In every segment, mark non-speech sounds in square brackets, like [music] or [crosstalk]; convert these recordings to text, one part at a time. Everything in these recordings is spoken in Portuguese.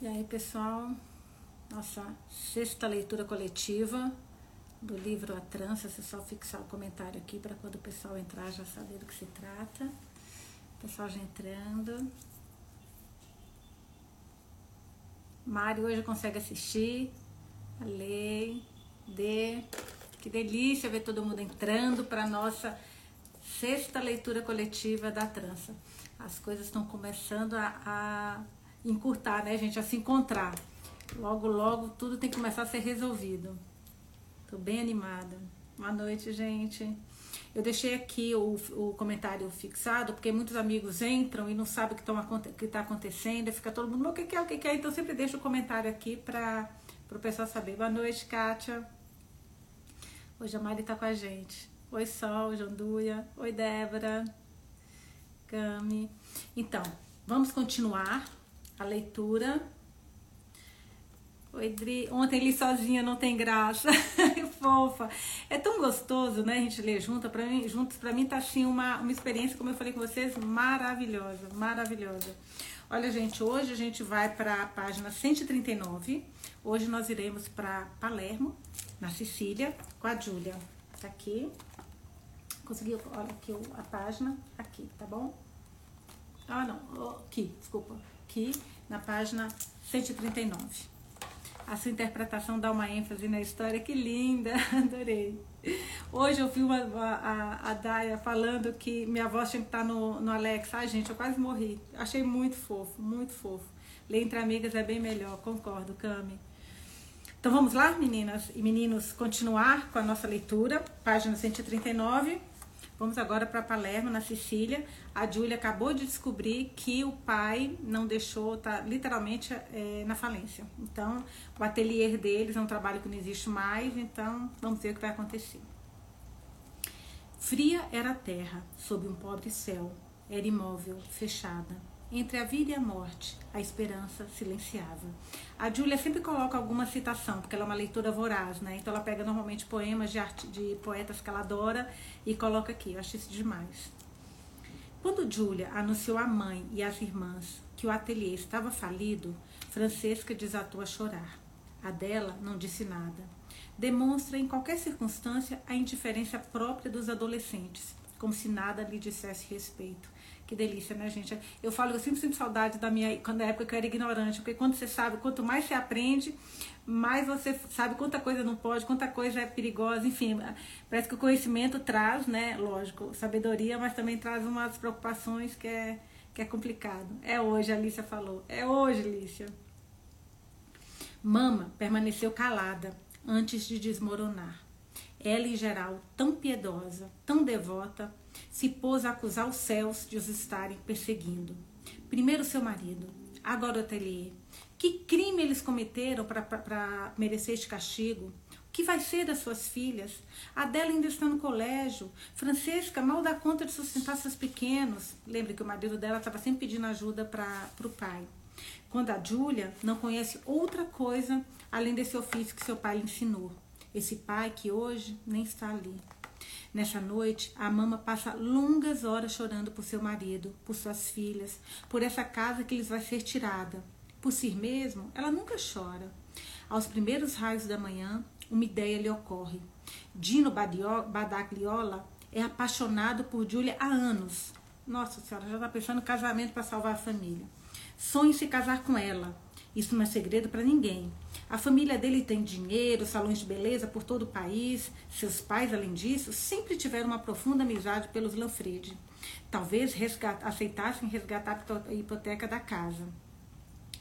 E aí, pessoal, nossa sexta leitura coletiva do livro A Trança. Você só fixar o comentário aqui para quando o pessoal entrar já saber do que se trata. O pessoal já entrando. Mário hoje consegue assistir. A lei. Que delícia ver todo mundo entrando para nossa sexta leitura coletiva da trança. As coisas estão começando a, a encurtar, né, gente? A se encontrar. Logo, logo, tudo tem que começar a ser resolvido. Tô bem animada. Boa noite, gente. Eu deixei aqui o, o comentário fixado, porque muitos amigos entram e não sabem o que está acontecendo, fica todo mundo, o que, que é, o que, que é? Então sempre deixo o comentário aqui para o pessoal saber. Boa noite, Kátia. Hoje a Mari está com a gente. Oi, Sol, Janduia. Oi, Débora. Cami. Então, vamos continuar a leitura. Oi, Dri. Ontem li sozinha, não tem graça. [laughs] Fofa. É tão gostoso, né? A gente ler junto. Pra mim, juntos. Pra mim tá assim uma, uma experiência, como eu falei com vocês, maravilhosa. Maravilhosa. Olha, gente, hoje a gente vai para a página 139. Hoje nós iremos para Palermo, na Sicília, com a Júlia. Tá aqui. Consegui, olha aqui a página, aqui, tá bom? Ah, não, aqui, desculpa aqui na página 139. A sua interpretação dá uma ênfase na história, que linda, [laughs] adorei. Hoje eu vi uma, a, a Daya falando que minha voz tinha que estar no, no Alexa. Ai, gente, eu quase morri. Achei muito fofo, muito fofo. Ler entre amigas é bem melhor, concordo, Cami. Então vamos lá, meninas e meninos, continuar com a nossa leitura, página 139. Vamos agora para Palermo, na Sicília. A Júlia acabou de descobrir que o pai não deixou, tá literalmente é, na falência. Então, o ateliê deles é um trabalho que não existe mais, então vamos ver o que vai acontecer. Fria era a terra, sob um pobre céu, era imóvel, fechada. Entre a vida e a morte, a esperança silenciava. A Júlia sempre coloca alguma citação, porque ela é uma leitora voraz, né? Então ela pega normalmente poemas de, arte, de poetas que ela adora e coloca aqui. Eu acho isso demais. Quando Júlia anunciou à mãe e às irmãs que o ateliê estava falido, Francesca desatou a chorar. A dela não disse nada. Demonstra em qualquer circunstância a indiferença própria dos adolescentes, como se nada lhe dissesse respeito. Que delícia, né, gente? Eu falo, eu sempre sinto saudade da minha quando época que eu era ignorante, porque quando você sabe, quanto mais você aprende, mais você sabe quanta coisa não pode, quanta coisa é perigosa, enfim. Parece que o conhecimento traz, né, lógico, sabedoria, mas também traz umas preocupações que é, que é complicado. É hoje, a Alicia falou. É hoje, Alicia. Mama permaneceu calada antes de desmoronar. Ela, em geral, tão piedosa, tão devota, se pôs a acusar os céus de os estarem perseguindo. Primeiro seu marido, agora o ateliê. Que crime eles cometeram para merecer este castigo? O que vai ser das suas filhas? A dela ainda está no colégio. Francesca mal dá conta de sustentar seus pequenos. Lembre que o marido dela estava sempre pedindo ajuda para o pai. Quando a Júlia não conhece outra coisa além desse ofício que seu pai lhe ensinou. Esse pai que hoje nem está ali. Nessa noite, a mama passa longas horas chorando por seu marido, por suas filhas, por essa casa que lhes vai ser tirada. Por si mesmo, ela nunca chora. Aos primeiros raios da manhã, uma ideia lhe ocorre. Dino Badagliola é apaixonado por Julia há anos. Nossa senhora, já está pensando em casamento para salvar a família. Sonha em se casar com ela. Isso não é segredo para ninguém. A família dele tem dinheiro, salões de beleza por todo o país. Seus pais, além disso, sempre tiveram uma profunda amizade pelos Lanfredi. Talvez aceitassem resgatar a hipoteca da casa.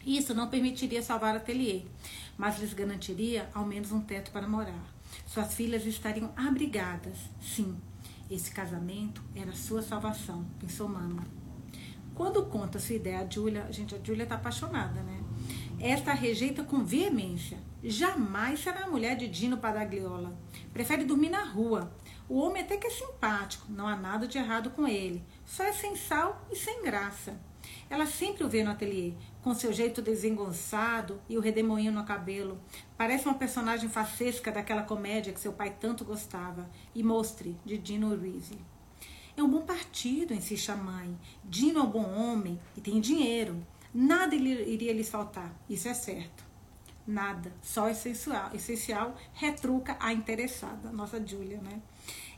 Isso não permitiria salvar o ateliê, mas lhes garantiria ao menos um teto para morar. Suas filhas estariam abrigadas. Sim, esse casamento era sua salvação, pensou Mama. Quando conta sua ideia a Julia, gente, a Julia tá apaixonada, né? Esta rejeita com veemência. Jamais será a mulher de Dino Padagliola. Prefere dormir na rua. O homem até que é simpático, não há nada de errado com ele. Só é sem sal e sem graça. Ela sempre o vê no ateliê, com seu jeito desengonçado e o redemoinho no cabelo. Parece uma personagem facesca daquela comédia que seu pai tanto gostava, e Mostre, de Dino Risi. É um bom partido, insiste a mãe. Dino é um bom homem e tem dinheiro. Nada iria lhes faltar, isso é certo. Nada, só essencial, essencial retruca a interessada, nossa Júlia, né?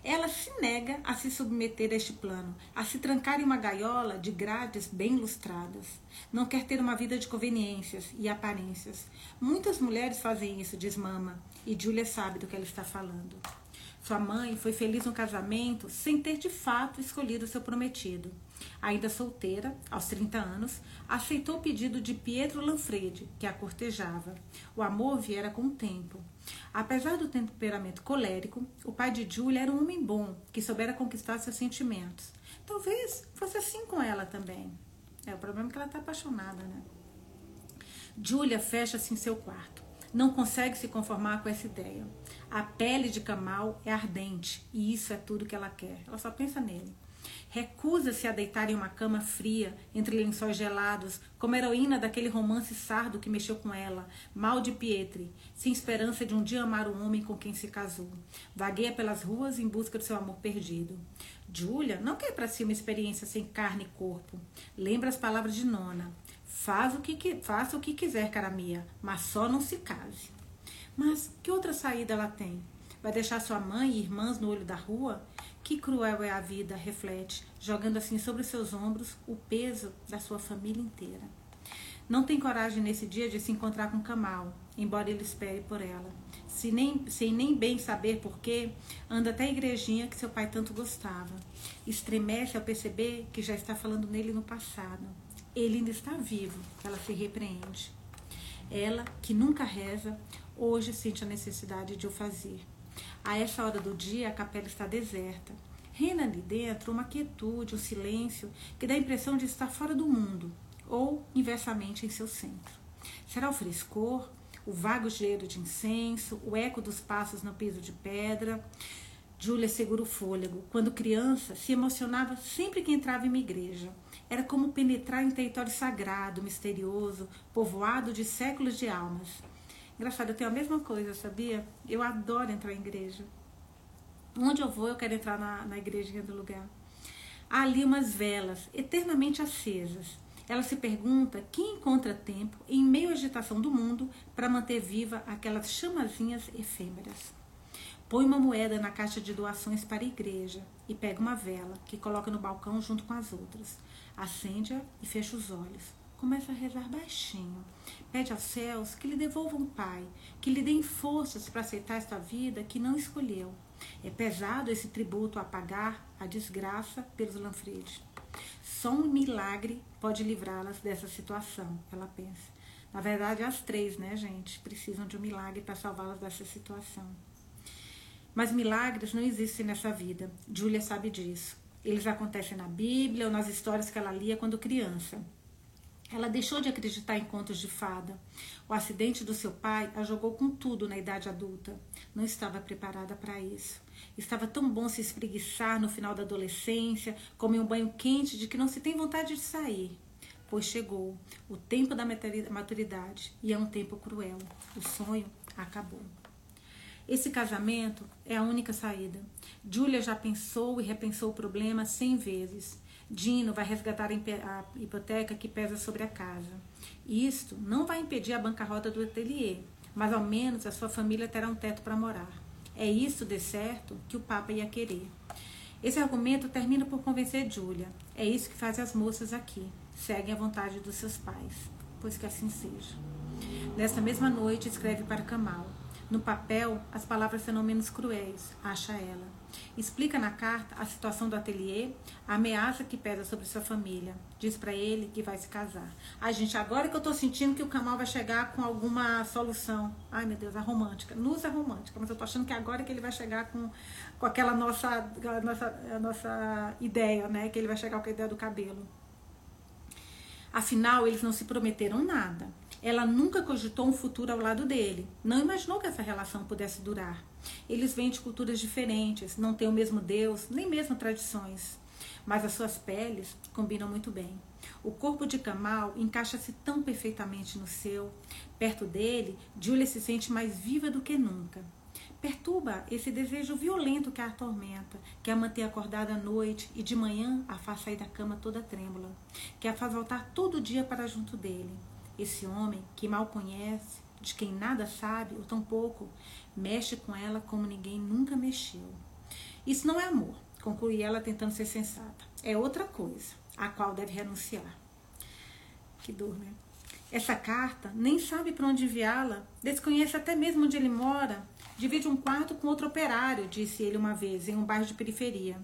Ela se nega a se submeter a este plano, a se trancar em uma gaiola de grades bem lustradas. Não quer ter uma vida de conveniências e aparências. Muitas mulheres fazem isso, diz Mama, e Júlia sabe do que ela está falando. Sua mãe foi feliz no casamento sem ter de fato escolhido seu prometido. Ainda solteira, aos 30 anos, aceitou o pedido de Pietro Lanfredi, que a cortejava. O amor viera com o tempo. Apesar do temperamento colérico, o pai de Julia era um homem bom, que soubera conquistar seus sentimentos. Talvez fosse assim com ela também. É, o problema é que ela está apaixonada, né? Julia fecha-se em seu quarto. Não consegue se conformar com essa ideia. A pele de Kamal é ardente e isso é tudo que ela quer. Ela só pensa nele. Recusa-se a deitar em uma cama fria, entre lençóis gelados, como heroína daquele romance sardo que mexeu com ela, mal de Pietri, sem esperança de um dia amar o homem com quem se casou. Vagueia pelas ruas em busca do seu amor perdido. Julia não quer para si uma experiência sem carne e corpo. Lembra as palavras de Nona. Faz o que, faça o que quiser, cara minha, mas só não se case. Mas que outra saída ela tem? Vai deixar sua mãe e irmãs no olho da rua? Que cruel é a vida, reflete, jogando assim sobre seus ombros o peso da sua família inteira. Não tem coragem nesse dia de se encontrar com Kamal, embora ele espere por ela. Se nem, sem nem bem saber porquê, anda até a igrejinha que seu pai tanto gostava. Estremece ao perceber que já está falando nele no passado. Ele ainda está vivo, ela se repreende. Ela, que nunca reza, hoje sente a necessidade de o fazer. A essa hora do dia, a capela está deserta. Reina ali dentro uma quietude, um silêncio que dá a impressão de estar fora do mundo, ou inversamente em seu centro. Será o frescor, o vago cheiro de incenso, o eco dos passos no piso de pedra. Júlia segura o fôlego. Quando criança, se emocionava sempre que entrava em uma igreja. Era como penetrar em território sagrado, misterioso, povoado de séculos de almas. Engraçado, eu tenho a mesma coisa, sabia? Eu adoro entrar em igreja. Onde eu vou, eu quero entrar na, na igrejinha do lugar. Há ali umas velas eternamente acesas. Ela se pergunta quem encontra tempo, em meio à agitação do mundo, para manter viva aquelas chamazinhas efêmeras. Põe uma moeda na caixa de doações para a igreja e pega uma vela que coloca no balcão junto com as outras. Acende-a e fecha os olhos começa a rezar baixinho. Pede aos céus que lhe devolvam pai, que lhe deem forças para aceitar esta vida que não escolheu. É pesado esse tributo a pagar a desgraça pelos Lanfredes. Só um milagre pode livrá-las dessa situação, ela pensa. Na verdade, as três, né, gente, precisam de um milagre para salvá-las dessa situação. Mas milagres não existem nessa vida. Júlia sabe disso. Eles acontecem na Bíblia ou nas histórias que ela lia quando criança. Ela deixou de acreditar em contos de fada. O acidente do seu pai a jogou com tudo na idade adulta. Não estava preparada para isso. Estava tão bom se espreguiçar no final da adolescência, comer um banho quente de que não se tem vontade de sair. Pois chegou o tempo da maturidade e é um tempo cruel. O sonho acabou. Esse casamento é a única saída. Julia já pensou e repensou o problema cem vezes. Dino vai resgatar a hipoteca que pesa sobre a casa. Isto não vai impedir a bancarrota do ateliê, mas ao menos a sua família terá um teto para morar. É isso, de certo, que o Papa ia querer. Esse argumento termina por convencer Júlia. É isso que faz as moças aqui. Seguem a vontade dos seus pais. Pois que assim seja. Nesta mesma noite, escreve para Kamal. No papel, as palavras serão menos cruéis, acha ela. Explica na carta a situação do ateliê, a ameaça que pesa sobre sua família. Diz para ele que vai se casar. Ai, gente, agora que eu tô sentindo que o Kamal vai chegar com alguma solução. Ai, meu Deus, a romântica. Luz é romântica, mas eu tô achando que agora que ele vai chegar com, com aquela nossa, aquela nossa, a nossa ideia, né? Que ele vai chegar com a ideia do cabelo. Afinal, eles não se prometeram nada. Ela nunca cogitou um futuro ao lado dele. Não imaginou que essa relação pudesse durar. Eles vêm de culturas diferentes, não têm o mesmo Deus, nem mesmo tradições. Mas as suas peles combinam muito bem. O corpo de Kamal encaixa-se tão perfeitamente no seu. Perto dele, Julia se sente mais viva do que nunca. Perturba esse desejo violento que a atormenta, que a mantém acordada à noite e de manhã a faz sair da cama toda trêmula, que a faz voltar todo dia para junto dele. Esse homem que mal conhece, de quem nada sabe, ou tampouco, mexe com ela como ninguém nunca mexeu. Isso não é amor, conclui ela tentando ser sensata. É outra coisa, a qual deve renunciar. Que dor, né? Essa carta nem sabe para onde enviá-la, desconhece até mesmo onde ele mora. Divide um quarto com outro operário, disse ele uma vez, em um bairro de periferia.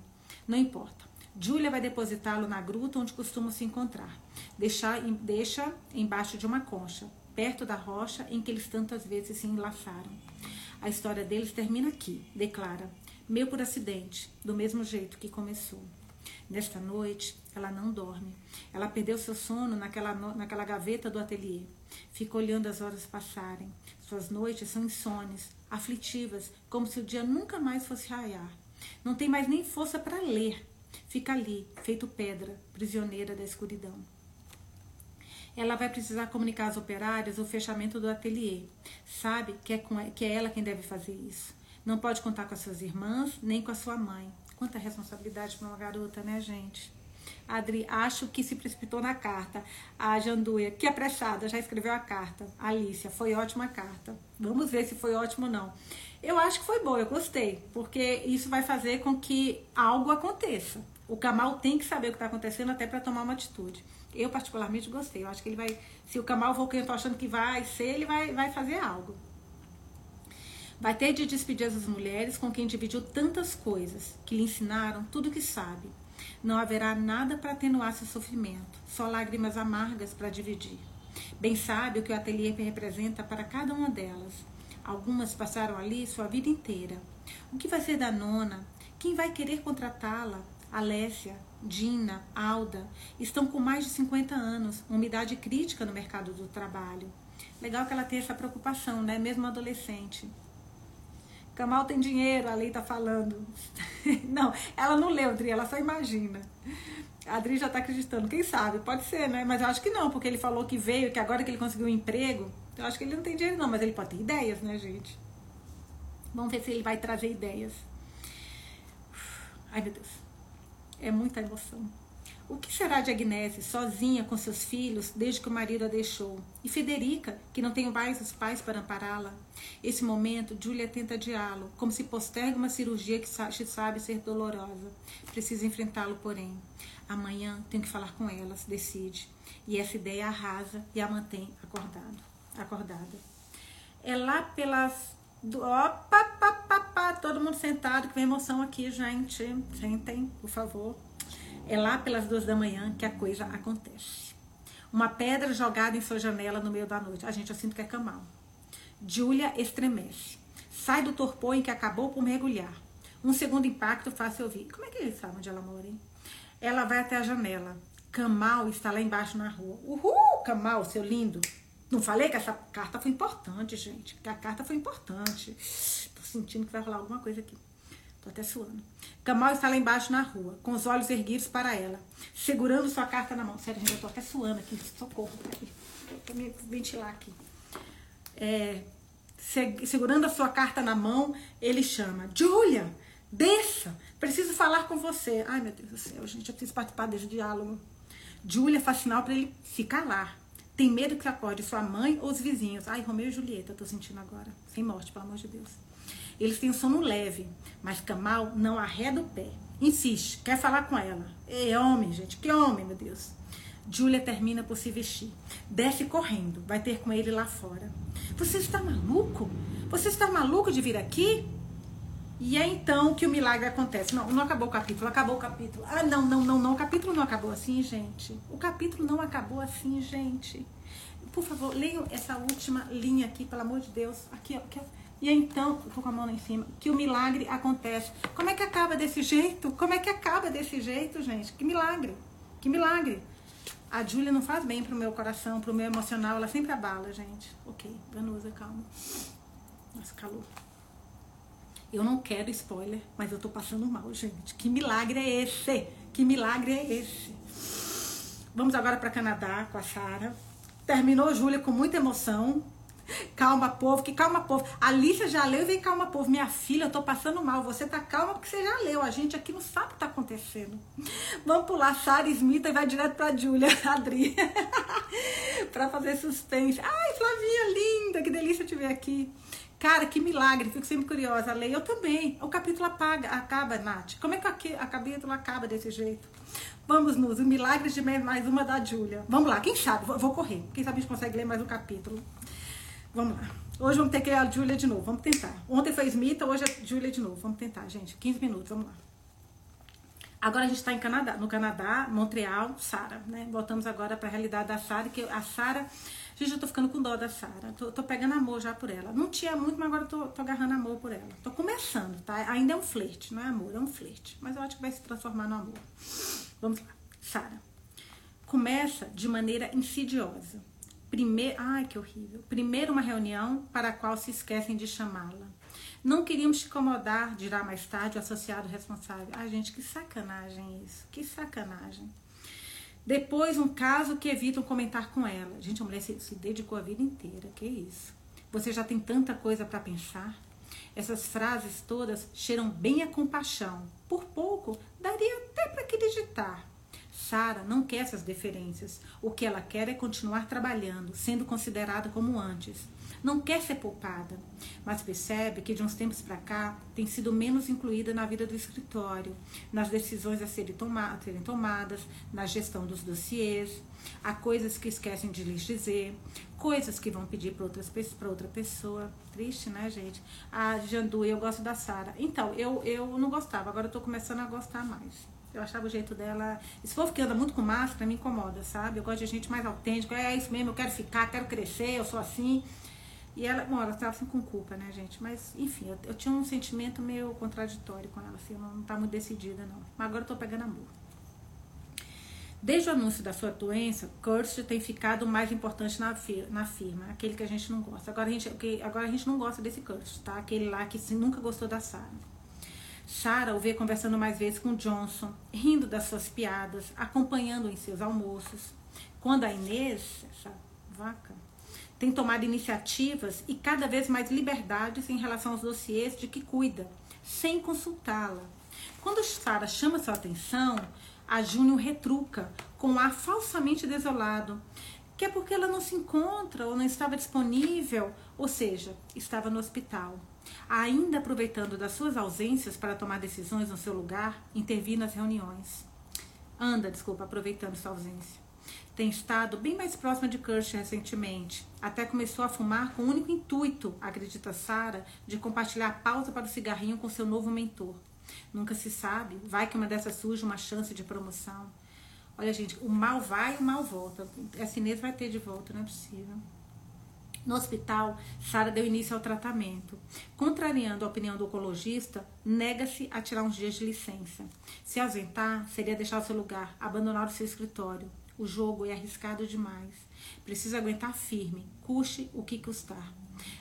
Não importa. Julia vai depositá-lo na gruta onde costumam se encontrar. Deixa, deixa embaixo de uma concha, perto da rocha em que eles tantas vezes se enlaçaram. A história deles termina aqui, declara, meio por acidente, do mesmo jeito que começou. Nesta noite, ela não dorme. Ela perdeu seu sono naquela, naquela gaveta do ateliê. Fica olhando as horas passarem. Suas noites são insones, aflitivas, como se o dia nunca mais fosse raiar. Não tem mais nem força para ler. Fica ali, feito pedra, prisioneira da escuridão. Ela vai precisar comunicar aos operários o fechamento do ateliê. Sabe que é, com, que é ela quem deve fazer isso. Não pode contar com as suas irmãs, nem com a sua mãe. Quanta responsabilidade para uma garota, né, gente? Adri, acho que se precipitou na carta. A Janduia, que apressada, já escreveu a carta. Alicia, foi ótima carta. Vamos ver se foi ótimo ou não. Eu acho que foi boa, eu gostei, porque isso vai fazer com que algo aconteça. O Kamal tem que saber o que está acontecendo até para tomar uma atitude. Eu, particularmente, gostei. Eu acho que ele vai. Se o Kamal quem eu estou achando que vai ser, ele vai, vai fazer algo. Vai ter de despedir as mulheres com quem dividiu tantas coisas, que lhe ensinaram tudo o que sabe. Não haverá nada para atenuar seu sofrimento, só lágrimas amargas para dividir. Bem sabe o que o ateliê representa para cada uma delas. Algumas passaram ali sua vida inteira. O que vai ser da nona? Quem vai querer contratá-la? Alessia, Dina, Alda estão com mais de 50 anos, uma idade crítica no mercado do trabalho. Legal que ela tenha essa preocupação, né? Mesmo adolescente. Kamal tem dinheiro, a lei tá falando. [laughs] não, ela não leu, Adri, ela só imagina. A Adri já tá acreditando. Quem sabe? Pode ser, né? Mas eu acho que não, porque ele falou que veio, que agora que ele conseguiu um emprego, eu acho que ele não tem dinheiro não, mas ele pode ter ideias, né, gente? Vamos ver se ele vai trazer ideias. Ai, meu Deus. É muita emoção. O que será de Agnese, sozinha com seus filhos, desde que o marido a deixou? E Federica, que não tem mais os pais para ampará-la? Esse momento, Julia tenta adiá-lo, como se posterga uma cirurgia que sabe ser dolorosa. Precisa enfrentá-lo, porém. Amanhã tenho que falar com elas, decide. E essa ideia arrasa e a mantém acordado, acordada. É lá pelas Opa, pá, pá, todo mundo sentado, que vem emoção aqui, gente. Sentem, por favor. É lá pelas duas da manhã que a coisa acontece. Uma pedra jogada em sua janela no meio da noite. A gente, eu sinto que é camal. Julia estremece. Sai do torpor em que acabou por mergulhar. Um segundo impacto faz ouvir. Como é que ele sabe onde ela mora, hein? Ela vai até a janela. Kamal está lá embaixo na rua. Uhul, Kamal, seu lindo. Não falei que essa carta foi importante, gente. Que a carta foi importante. Tô sentindo que vai rolar alguma coisa aqui. Tô até suando. Kamal está lá embaixo na rua, com os olhos erguidos para ela, segurando sua carta na mão. Sério, gente, eu tô até suando aqui. Socorro. Vou me ventilar aqui. É, segurando a sua carta na mão, ele chama: Julia, desça, preciso falar com você. Ai, meu Deus do céu, gente, eu preciso participar desse diálogo. Julia faz sinal para ele se calar. Tem medo que acorde sua mãe ou os vizinhos. Ai, Romeu e Julieta, eu tô sentindo agora. Sem morte, pelo amor de Deus. Eles têm sono leve, mas Kamal não arreda o pé. Insiste, quer falar com ela. É homem, gente, que homem, meu Deus. Julia termina por se vestir. Desce correndo, vai ter com ele lá fora. Você está maluco? Você está maluco de vir aqui? E é então que o milagre acontece. Não, não acabou o capítulo, acabou o capítulo. Ah, não, não, não, não. O capítulo não acabou assim, gente. O capítulo não acabou assim, gente. Por favor, leiam essa última linha aqui, pelo amor de Deus. Aqui, ó. Aqui, ó. E então, tô com a mão lá em cima, que o milagre acontece. Como é que acaba desse jeito? Como é que acaba desse jeito, gente? Que milagre! Que milagre! A Júlia não faz bem pro meu coração, pro meu emocional, ela sempre abala, gente. Ok, Vanusa, calma. Nossa, calor. Eu não quero spoiler, mas eu tô passando mal, gente. Que milagre é esse? Que milagre é esse? Vamos agora para Canadá com a Sara. Terminou Júlia com muita emoção, Calma, povo, que calma, povo. Alicia já leu e vem calma, povo. Minha filha, eu tô passando mal. Você tá calma porque você já leu. A gente aqui não sabe o que tá acontecendo. Vamos pular Sarah Smith e vai direto pra Júlia, [laughs] Adri. [laughs] pra fazer suspense. Ai, Flavinha, linda, que delícia te ver aqui. Cara, que milagre, fico sempre curiosa. Lei, eu também. O capítulo apaga, acaba, Nath. Como é que a capítulo acaba desse jeito? Vamos nos Milagres de mais uma da Júlia. Vamos lá, quem sabe? Vou correr. Quem sabe a gente consegue ler mais um capítulo. Vamos lá. Hoje vamos ter que ler a Júlia de novo. Vamos tentar. Ontem foi Smith, hoje é Júlia de novo. Vamos tentar, gente. 15 minutos, vamos lá. Agora a gente está em Canadá, no Canadá, Montreal, Sara, né? Voltamos agora para a realidade da Sara, que a Sara Gente, eu tô ficando com dó da Sara. Tô, tô, pegando amor já por ela. Não tinha muito, mas agora tô, tô agarrando amor por ela. Tô começando, tá? Ainda é um flerte, não é amor, é um flerte. Mas eu acho que vai se transformar no amor. Vamos lá. Sara. Começa de maneira insidiosa. Primeiro, ai que horrível. Primeiro uma reunião para a qual se esquecem de chamá-la. Não queríamos te incomodar, dirá mais tarde o associado responsável. Ai, gente, que sacanagem isso. Que sacanagem. Depois, um caso que evitam comentar com ela. Gente, a mulher se, se dedicou a vida inteira. Que isso? Você já tem tanta coisa para pensar? Essas frases todas cheiram bem a compaixão. Por pouco, daria até para acreditar. Sara não quer essas deferências. O que ela quer é continuar trabalhando, sendo considerada como antes não quer ser poupada, mas percebe que de uns tempos para cá tem sido menos incluída na vida do escritório, nas decisões a serem, serem tomadas, na gestão dos dossiês. Há coisas que esquecem de lhes dizer, coisas que vão pedir para outra pessoa. Triste, né, gente? A Jandu, eu gosto da Sara. Então, eu, eu não gostava, agora eu tô começando a gostar mais. Eu achava o jeito dela. Esse povo que anda muito com máscara me incomoda, sabe? Eu gosto de gente mais autêntica. É isso mesmo, eu quero ficar, quero crescer, eu sou assim. E ela, bom, ela estava assim com culpa, né, gente? Mas, enfim, eu, eu, tinha um sentimento meio contraditório com ela, assim, eu não, tá muito decidida, não. Mas agora eu tô pegando amor. Desde o anúncio da sua doença, Curtis tem ficado mais importante na, na firma, aquele que a gente não gosta. Agora a gente, agora a gente não gosta desse Curtis, tá? Aquele lá que nunca gostou da Sarah. Sarah o vê conversando mais vezes com Johnson, rindo das suas piadas, acompanhando em seus almoços. Quando a Inês, essa vaca, tem tomado iniciativas e cada vez mais liberdades em relação aos dossiês de que cuida, sem consultá-la. Quando Sara chama sua atenção, a Júnior retruca com um ar falsamente desolado, que é porque ela não se encontra ou não estava disponível, ou seja, estava no hospital. Ainda aproveitando das suas ausências para tomar decisões no seu lugar, intervir nas reuniões. Anda, desculpa, aproveitando sua ausência tem estado bem mais próxima de Kirsch recentemente. Até começou a fumar com o único intuito, acredita Sara, de compartilhar a pausa para o cigarrinho com seu novo mentor. Nunca se sabe, vai que uma dessas surge uma chance de promoção. Olha, gente, o mal vai e o mal volta. Essa Inês vai ter de volta, não é possível. No hospital, Sara deu início ao tratamento. Contrariando a opinião do oncologista, nega-se a tirar uns dias de licença. Se ausentar, seria deixar o seu lugar, abandonar o seu escritório. O jogo é arriscado demais. Precisa aguentar firme, custe o que custar.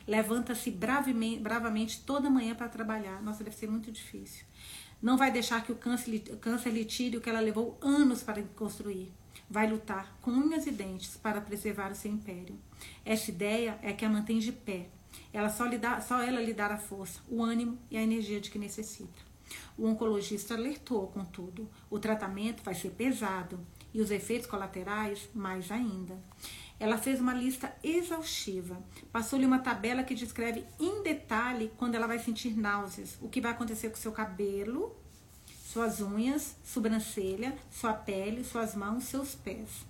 Levanta-se bravamente toda manhã para trabalhar. Nossa, deve ser muito difícil. Não vai deixar que o câncer, câncer lhe tire o que ela levou anos para construir. Vai lutar com unhas e dentes para preservar o seu império. Essa ideia é que a mantém de pé. Ela só, lhe dá, só ela lhe a força, o ânimo e a energia de que necessita. O oncologista alertou, contudo, o tratamento vai ser pesado e os efeitos colaterais mais ainda. Ela fez uma lista exaustiva, passou-lhe uma tabela que descreve em detalhe quando ela vai sentir náuseas, o que vai acontecer com seu cabelo, suas unhas, sobrancelha, sua pele, suas mãos, seus pés.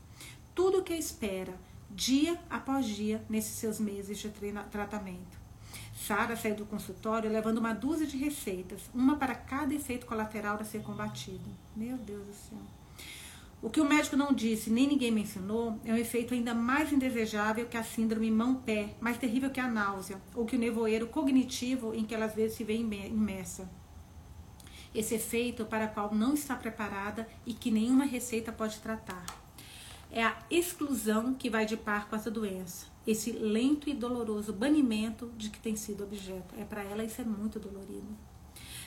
Tudo o que espera, dia após dia, nesses seus meses de tratamento. Sara saiu do consultório levando uma dúzia de receitas, uma para cada efeito colateral a ser combatido. Meu Deus do céu. O que o médico não disse, nem ninguém mencionou, é um efeito ainda mais indesejável que a síndrome mão-pé, mais terrível que a náusea, ou que o nevoeiro cognitivo em que ela às vezes se vê imersa. Esse efeito para o qual não está preparada e que nenhuma receita pode tratar. É a exclusão que vai de par com essa doença. Esse lento e doloroso banimento de que tem sido objeto. É para ela isso é muito dolorido.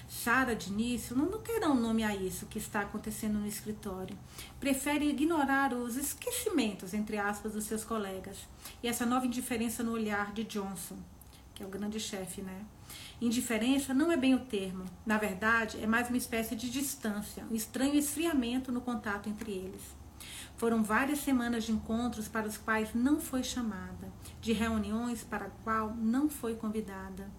Sara, de início, não, não quer dar um nome a isso que está acontecendo no escritório. Prefere ignorar os esquecimentos, entre aspas, dos seus colegas. E essa nova indiferença no olhar de Johnson, que é o grande chefe, né? Indiferença não é bem o termo. Na verdade, é mais uma espécie de distância, um estranho esfriamento no contato entre eles. Foram várias semanas de encontros para os quais não foi chamada, de reuniões para a qual não foi convidada,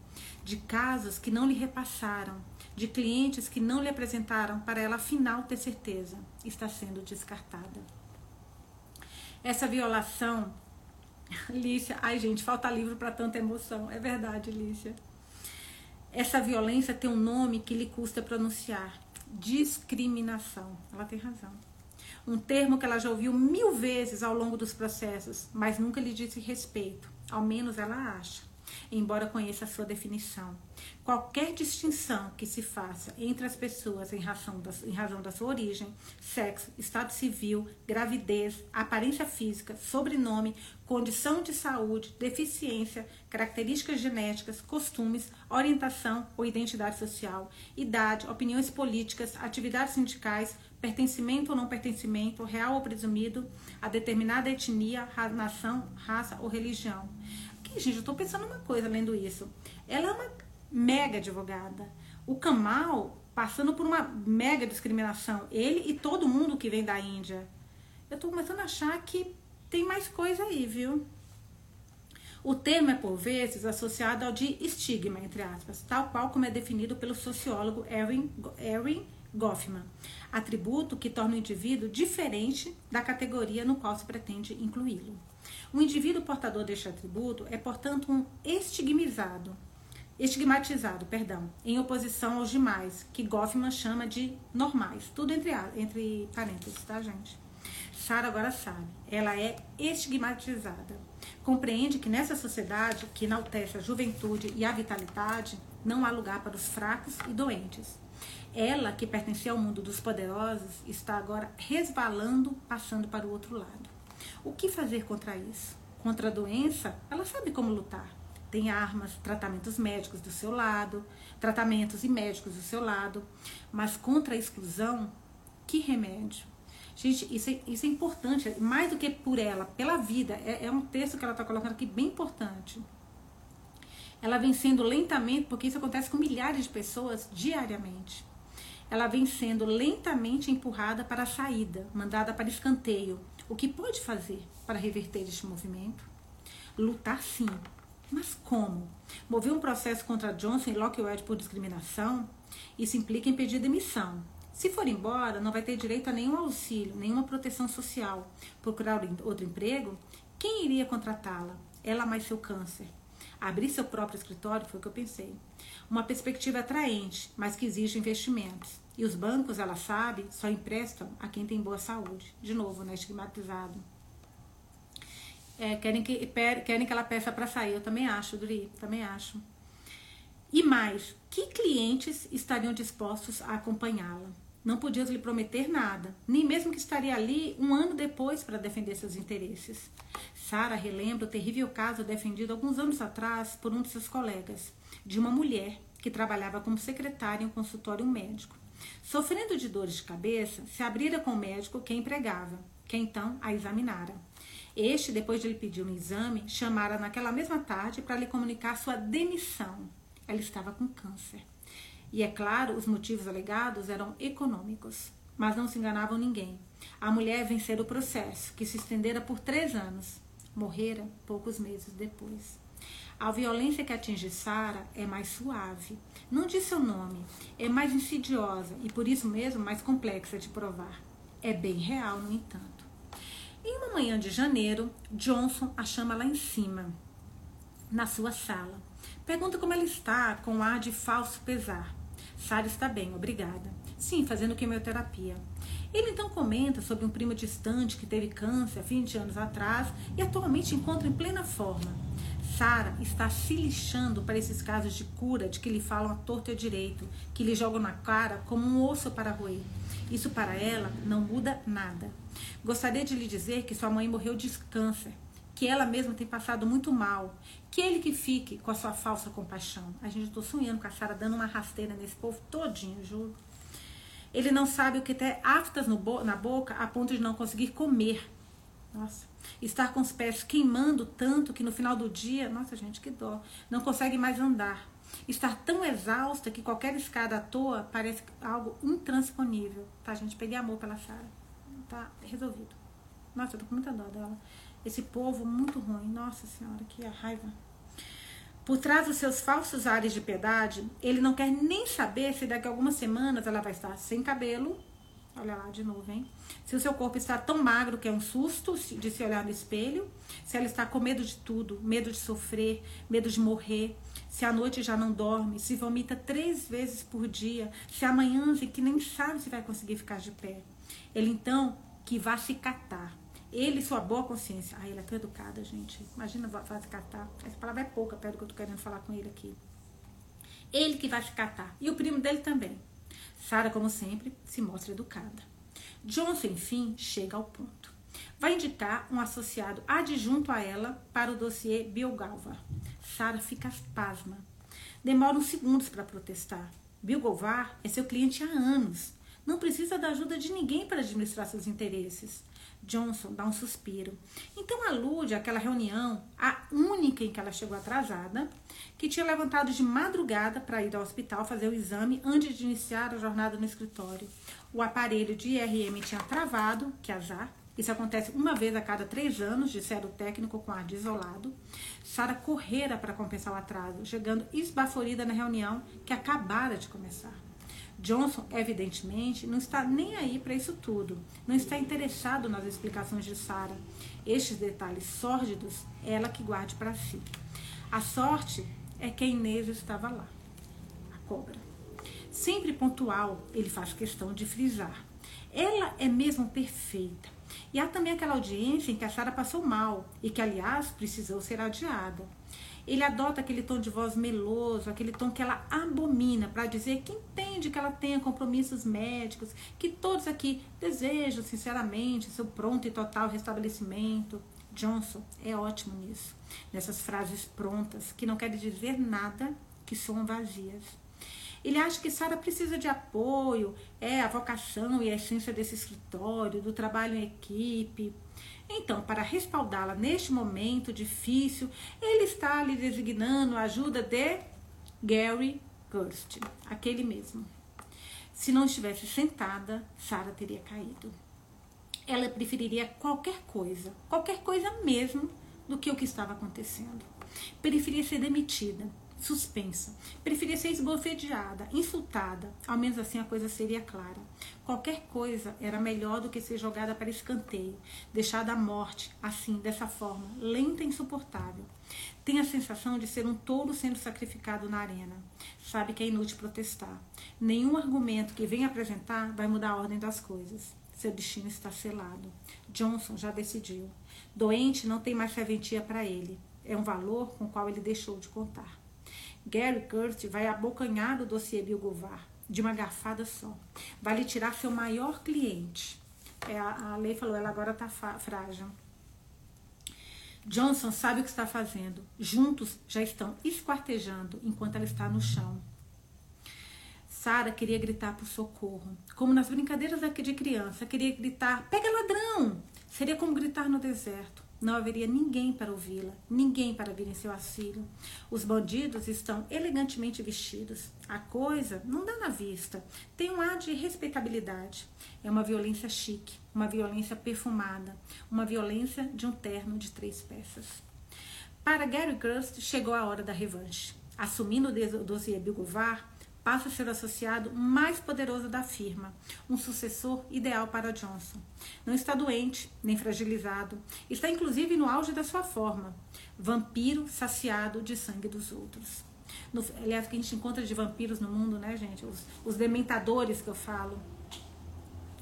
de casos que não lhe repassaram, de clientes que não lhe apresentaram para ela afinal ter certeza, está sendo descartada. Essa violação, [laughs] Lícia, ai gente, falta livro para tanta emoção, é verdade, Lícia. Essa violência tem um nome que lhe custa pronunciar: discriminação. Ela tem razão um termo que ela já ouviu mil vezes ao longo dos processos, mas nunca lhe disse respeito, ao menos ela acha, embora conheça a sua definição. Qualquer distinção que se faça entre as pessoas em razão, da, em razão da sua origem, sexo, estado civil, gravidez, aparência física, sobrenome, condição de saúde, deficiência, características genéticas, costumes, orientação ou identidade social, idade, opiniões políticas, atividades sindicais, pertencimento ou não pertencimento, real ou presumido, a determinada etnia, nação, raça ou religião. Gente, eu estou pensando uma coisa lendo isso. Ela é uma mega advogada. O Kamal passando por uma mega discriminação. Ele e todo mundo que vem da Índia. Eu estou começando a achar que tem mais coisa aí, viu? O termo é, por vezes, associado ao de estigma, entre aspas, tal qual como é definido pelo sociólogo Erin, Erin Goffman, atributo que torna o indivíduo diferente da categoria no qual se pretende incluí-lo. O indivíduo portador deste atributo é, portanto, um estigmatizado, estigmatizado, perdão, em oposição aos demais, que Goffman chama de normais, tudo entre, entre parênteses, tá, gente? Sara agora sabe, ela é estigmatizada. Compreende que nessa sociedade que enaltece a juventude e a vitalidade, não há lugar para os fracos e doentes. Ela, que pertencia ao mundo dos poderosos, está agora resvalando, passando para o outro lado. O que fazer contra isso? Contra a doença, ela sabe como lutar. Tem armas, tratamentos médicos do seu lado, tratamentos e médicos do seu lado. Mas contra a exclusão, que remédio? Gente, isso é, isso é importante, mais do que por ela, pela vida. É, é um texto que ela está colocando aqui bem importante. Ela vem sendo lentamente, porque isso acontece com milhares de pessoas diariamente ela vem sendo lentamente empurrada para a saída, mandada para escanteio. O que pode fazer para reverter este movimento? Lutar sim. Mas como? Mover um processo contra Johnson e Lockwood por discriminação? Isso implica em pedir demissão. Se for embora, não vai ter direito a nenhum auxílio, nenhuma proteção social. Procurar outro emprego? Quem iria contratá-la? Ela mais seu câncer. Abrir seu próprio escritório foi o que eu pensei. Uma perspectiva atraente, mas que exige investimentos. E os bancos, ela sabe, só emprestam a quem tem boa saúde. De novo, né? Estigmatizado. É, querem, que, querem que ela peça para sair. Eu também acho, Duri, também acho. E mais, que clientes estariam dispostos a acompanhá-la? Não podia lhe prometer nada, nem mesmo que estaria ali um ano depois para defender seus interesses. Sara relembra o terrível caso defendido alguns anos atrás por um de seus colegas, de uma mulher que trabalhava como secretária em um consultório médico. Sofrendo de dores de cabeça, se abrira com o médico que a empregava, que então a examinara. Este, depois de lhe pedir um exame, chamara naquela mesma tarde para lhe comunicar sua demissão. Ela estava com câncer. E é claro, os motivos alegados eram econômicos. Mas não se enganavam ninguém. A mulher vencera o processo, que se estendera por três anos. Morrera poucos meses depois. A violência que atinge Sara é mais suave. Não diz seu nome. É mais insidiosa e por isso mesmo mais complexa de provar. É bem real, no entanto. Em uma manhã de janeiro, Johnson a chama lá em cima, na sua sala. Pergunta como ela está, com ar de falso pesar. Sara está bem, obrigada. Sim, fazendo quimioterapia. Ele então comenta sobre um primo distante que teve câncer 20 anos atrás e atualmente encontra em plena forma. Sara está se lixando para esses casos de cura de que lhe falam a torto e a direito, que lhe jogam na cara como um osso para roer. Isso para ela não muda nada. Gostaria de lhe dizer que sua mãe morreu de câncer, que ela mesma tem passado muito mal, que ele que fique com a sua falsa compaixão. A gente estou sonhando com a Sara dando uma rasteira nesse povo todinho, juro. Ele não sabe o que ter aftas bo na boca a ponto de não conseguir comer. Nossa. Estar com os pés queimando tanto que no final do dia, nossa gente, que dó, não consegue mais andar. Estar tão exausta que qualquer escada à toa parece algo intransponível. Tá, gente? Peguei amor pela Sara. Tá resolvido. Nossa, eu tô com muita dó dela. Esse povo muito ruim. Nossa senhora, que raiva. Por trás dos seus falsos ares de piedade, ele não quer nem saber se daqui a algumas semanas ela vai estar sem cabelo. Olha lá de novo, hein? Se o seu corpo está tão magro que é um susto de se olhar no espelho, se ela está com medo de tudo, medo de sofrer, medo de morrer, se à noite já não dorme, se vomita três vezes por dia, se amanhã que nem sabe se vai conseguir ficar de pé. Ele então que vá se catar ele, sua boa consciência. Ai, ele é tão educada, gente. Imagina vai se catar. Essa palavra é pouca perto do que eu tô querendo falar com ele aqui. Ele que vai se catar. E o primo dele também. Sara, como sempre, se mostra educada. Johnson, enfim, chega ao ponto. Vai indicar um associado adjunto a ela para o dossiê Bilgalva. Sara fica pasma. Demora uns segundos para protestar. Bilgovar é seu cliente há anos. Não precisa da ajuda de ninguém para administrar seus interesses. Johnson dá um suspiro. Então alude àquela reunião, a única em que ela chegou atrasada, que tinha levantado de madrugada para ir ao hospital fazer o exame antes de iniciar a jornada no escritório. O aparelho de IRM tinha travado, que azar. Isso acontece uma vez a cada três anos, disseram o técnico com ar desolado. Sara correra para compensar o atraso, chegando esbaforida na reunião que acabara de começar. Johnson, evidentemente, não está nem aí para isso tudo, não está interessado nas explicações de Sarah. Estes detalhes sórdidos, ela que guarde para si. A sorte é que Inês estava lá, a cobra. Sempre pontual, ele faz questão de frisar. Ela é mesmo perfeita. E há também aquela audiência em que a Sara passou mal e que, aliás, precisou ser adiada. Ele adota aquele tom de voz meloso, aquele tom que ela abomina, para dizer que entende que ela tenha compromissos médicos, que todos aqui desejam sinceramente seu pronto e total restabelecimento. Johnson é ótimo nisso, nessas frases prontas que não querem dizer nada, que são vazias. Ele acha que Sara precisa de apoio, é a vocação e a essência desse escritório, do trabalho em equipe. Então, para respaldá-la neste momento difícil, ele está lhe designando a ajuda de Gary Gust, aquele mesmo. Se não estivesse sentada, Sara teria caído. Ela preferiria qualquer coisa, qualquer coisa mesmo, do que o que estava acontecendo. Preferia ser demitida, suspensa. Preferia ser esbofeteada, insultada. Ao menos assim a coisa seria clara. Qualquer coisa era melhor do que ser jogada para escanteio, deixada à morte, assim, dessa forma, lenta e insuportável. Tem a sensação de ser um touro sendo sacrificado na arena. Sabe que é inútil protestar. Nenhum argumento que venha apresentar vai mudar a ordem das coisas. Seu destino está selado. Johnson já decidiu. Doente não tem mais serventia para ele. É um valor com o qual ele deixou de contar. Gary Kurt vai abocanhar o dossiê Bilgovar de uma garfada só. Vai lhe tirar seu maior cliente. É, a, lei falou, ela agora está frágil. Johnson sabe o que está fazendo. Juntos já estão esquartejando enquanto ela está no chão. Sara queria gritar por socorro, como nas brincadeiras de criança. Queria gritar: pega ladrão! Seria como gritar no deserto. Não haveria ninguém para ouvi-la, ninguém para vir em seu auxílio. Os bandidos estão elegantemente vestidos. A coisa não dá na vista, tem um ar de respeitabilidade. É uma violência chique, uma violência perfumada, uma violência de um terno de três peças. Para Gary Grust chegou a hora da revanche. Assumindo o dossiê Bilgovar, passa a ser o associado mais poderoso da firma, um sucessor ideal para Johnson. Não está doente, nem fragilizado, está inclusive no auge da sua forma, vampiro saciado de sangue dos outros. No, aliás, que a gente encontra de vampiros no mundo, né, gente? Os, os dementadores que eu falo.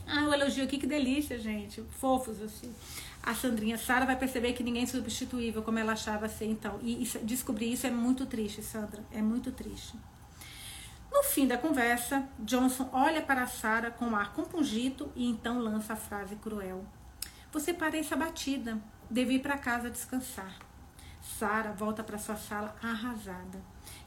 Ah, o elogio aqui, que delícia, gente. Fofos, assim. A Sandrinha, Sara vai perceber que ninguém é substituível, como ela achava ser, então. E isso, descobrir isso é muito triste, Sandra. É muito triste. No fim da conversa, Johnson olha para Sarah com um ar compungido e então lança a frase cruel. Você parece abatida. Deve ir para casa descansar. Sara volta para sua sala arrasada.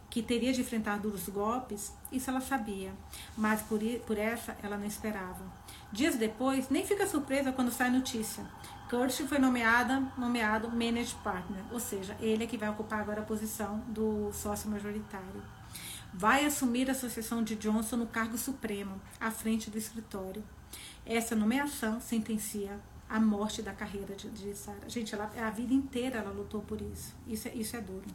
Que teria de enfrentar duros golpes, isso ela sabia, mas por, por essa ela não esperava. Dias depois, nem fica surpresa quando sai notícia. Kurt foi nomeada, nomeado Managed Partner, ou seja, ele é que vai ocupar agora a posição do sócio majoritário. Vai assumir a sucessão de Johnson no cargo supremo, à frente do escritório. Essa nomeação sentencia a morte da carreira de, de Sarah. Gente, ela, a vida inteira ela lutou por isso. Isso é, isso é duro.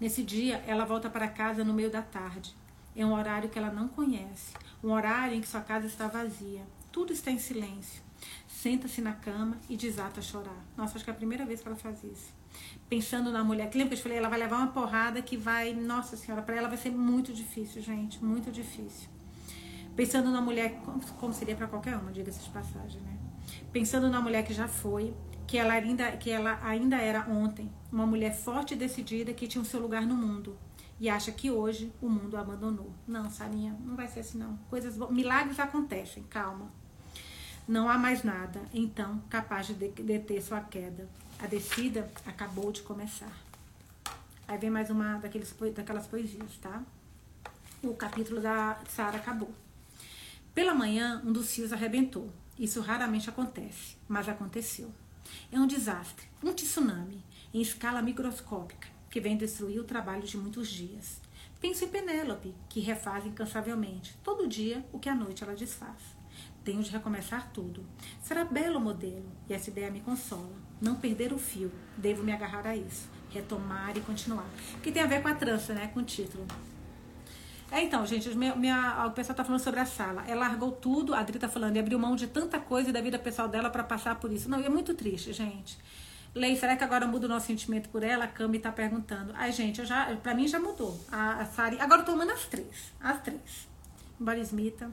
Nesse dia, ela volta para casa no meio da tarde. É um horário que ela não conhece. Um horário em que sua casa está vazia. Tudo está em silêncio. Senta-se na cama e desata a chorar. Nossa, acho que é a primeira vez que ela faz isso. Pensando na mulher. Que eu falei? Ela vai levar uma porrada que vai. Nossa Senhora, para ela vai ser muito difícil, gente. Muito difícil. Pensando na mulher, como seria para qualquer uma, diga-se de passagem, né? Pensando na mulher que já foi, que ela, ainda, que ela ainda era ontem, uma mulher forte e decidida que tinha o seu lugar no mundo e acha que hoje o mundo a abandonou. Não, Sarinha, não vai ser assim não. Coisas milagres acontecem, calma. Não há mais nada, então, capaz de deter sua queda. A descida acabou de começar. Aí vem mais uma daqueles, daquelas poesias, tá? O capítulo da Sara acabou. Pela manhã, um dos fios arrebentou. Isso raramente acontece, mas aconteceu. É um desastre, um tsunami, em escala microscópica, que vem destruir o trabalho de muitos dias. Penso em Penélope, que refaz incansavelmente, todo dia, o que à noite ela desfaz. Tenho de recomeçar tudo. Será belo o modelo, e essa ideia me consola. Não perder o fio, devo me agarrar a isso. Retomar e continuar. Que tem a ver com a trança, né? Com o título. É, então, gente, minha, minha, o pessoal tá falando sobre a sala. Ela largou tudo, a Adri tá falando, e abriu mão de tanta coisa da vida pessoal dela para passar por isso. Não, e é muito triste, gente. Lei, será que agora muda o nosso sentimento por ela? A Cami tá perguntando. Ai, gente, eu já, pra mim já mudou. A, a Sari. Agora eu tô amando as três. As três. Embora Smita.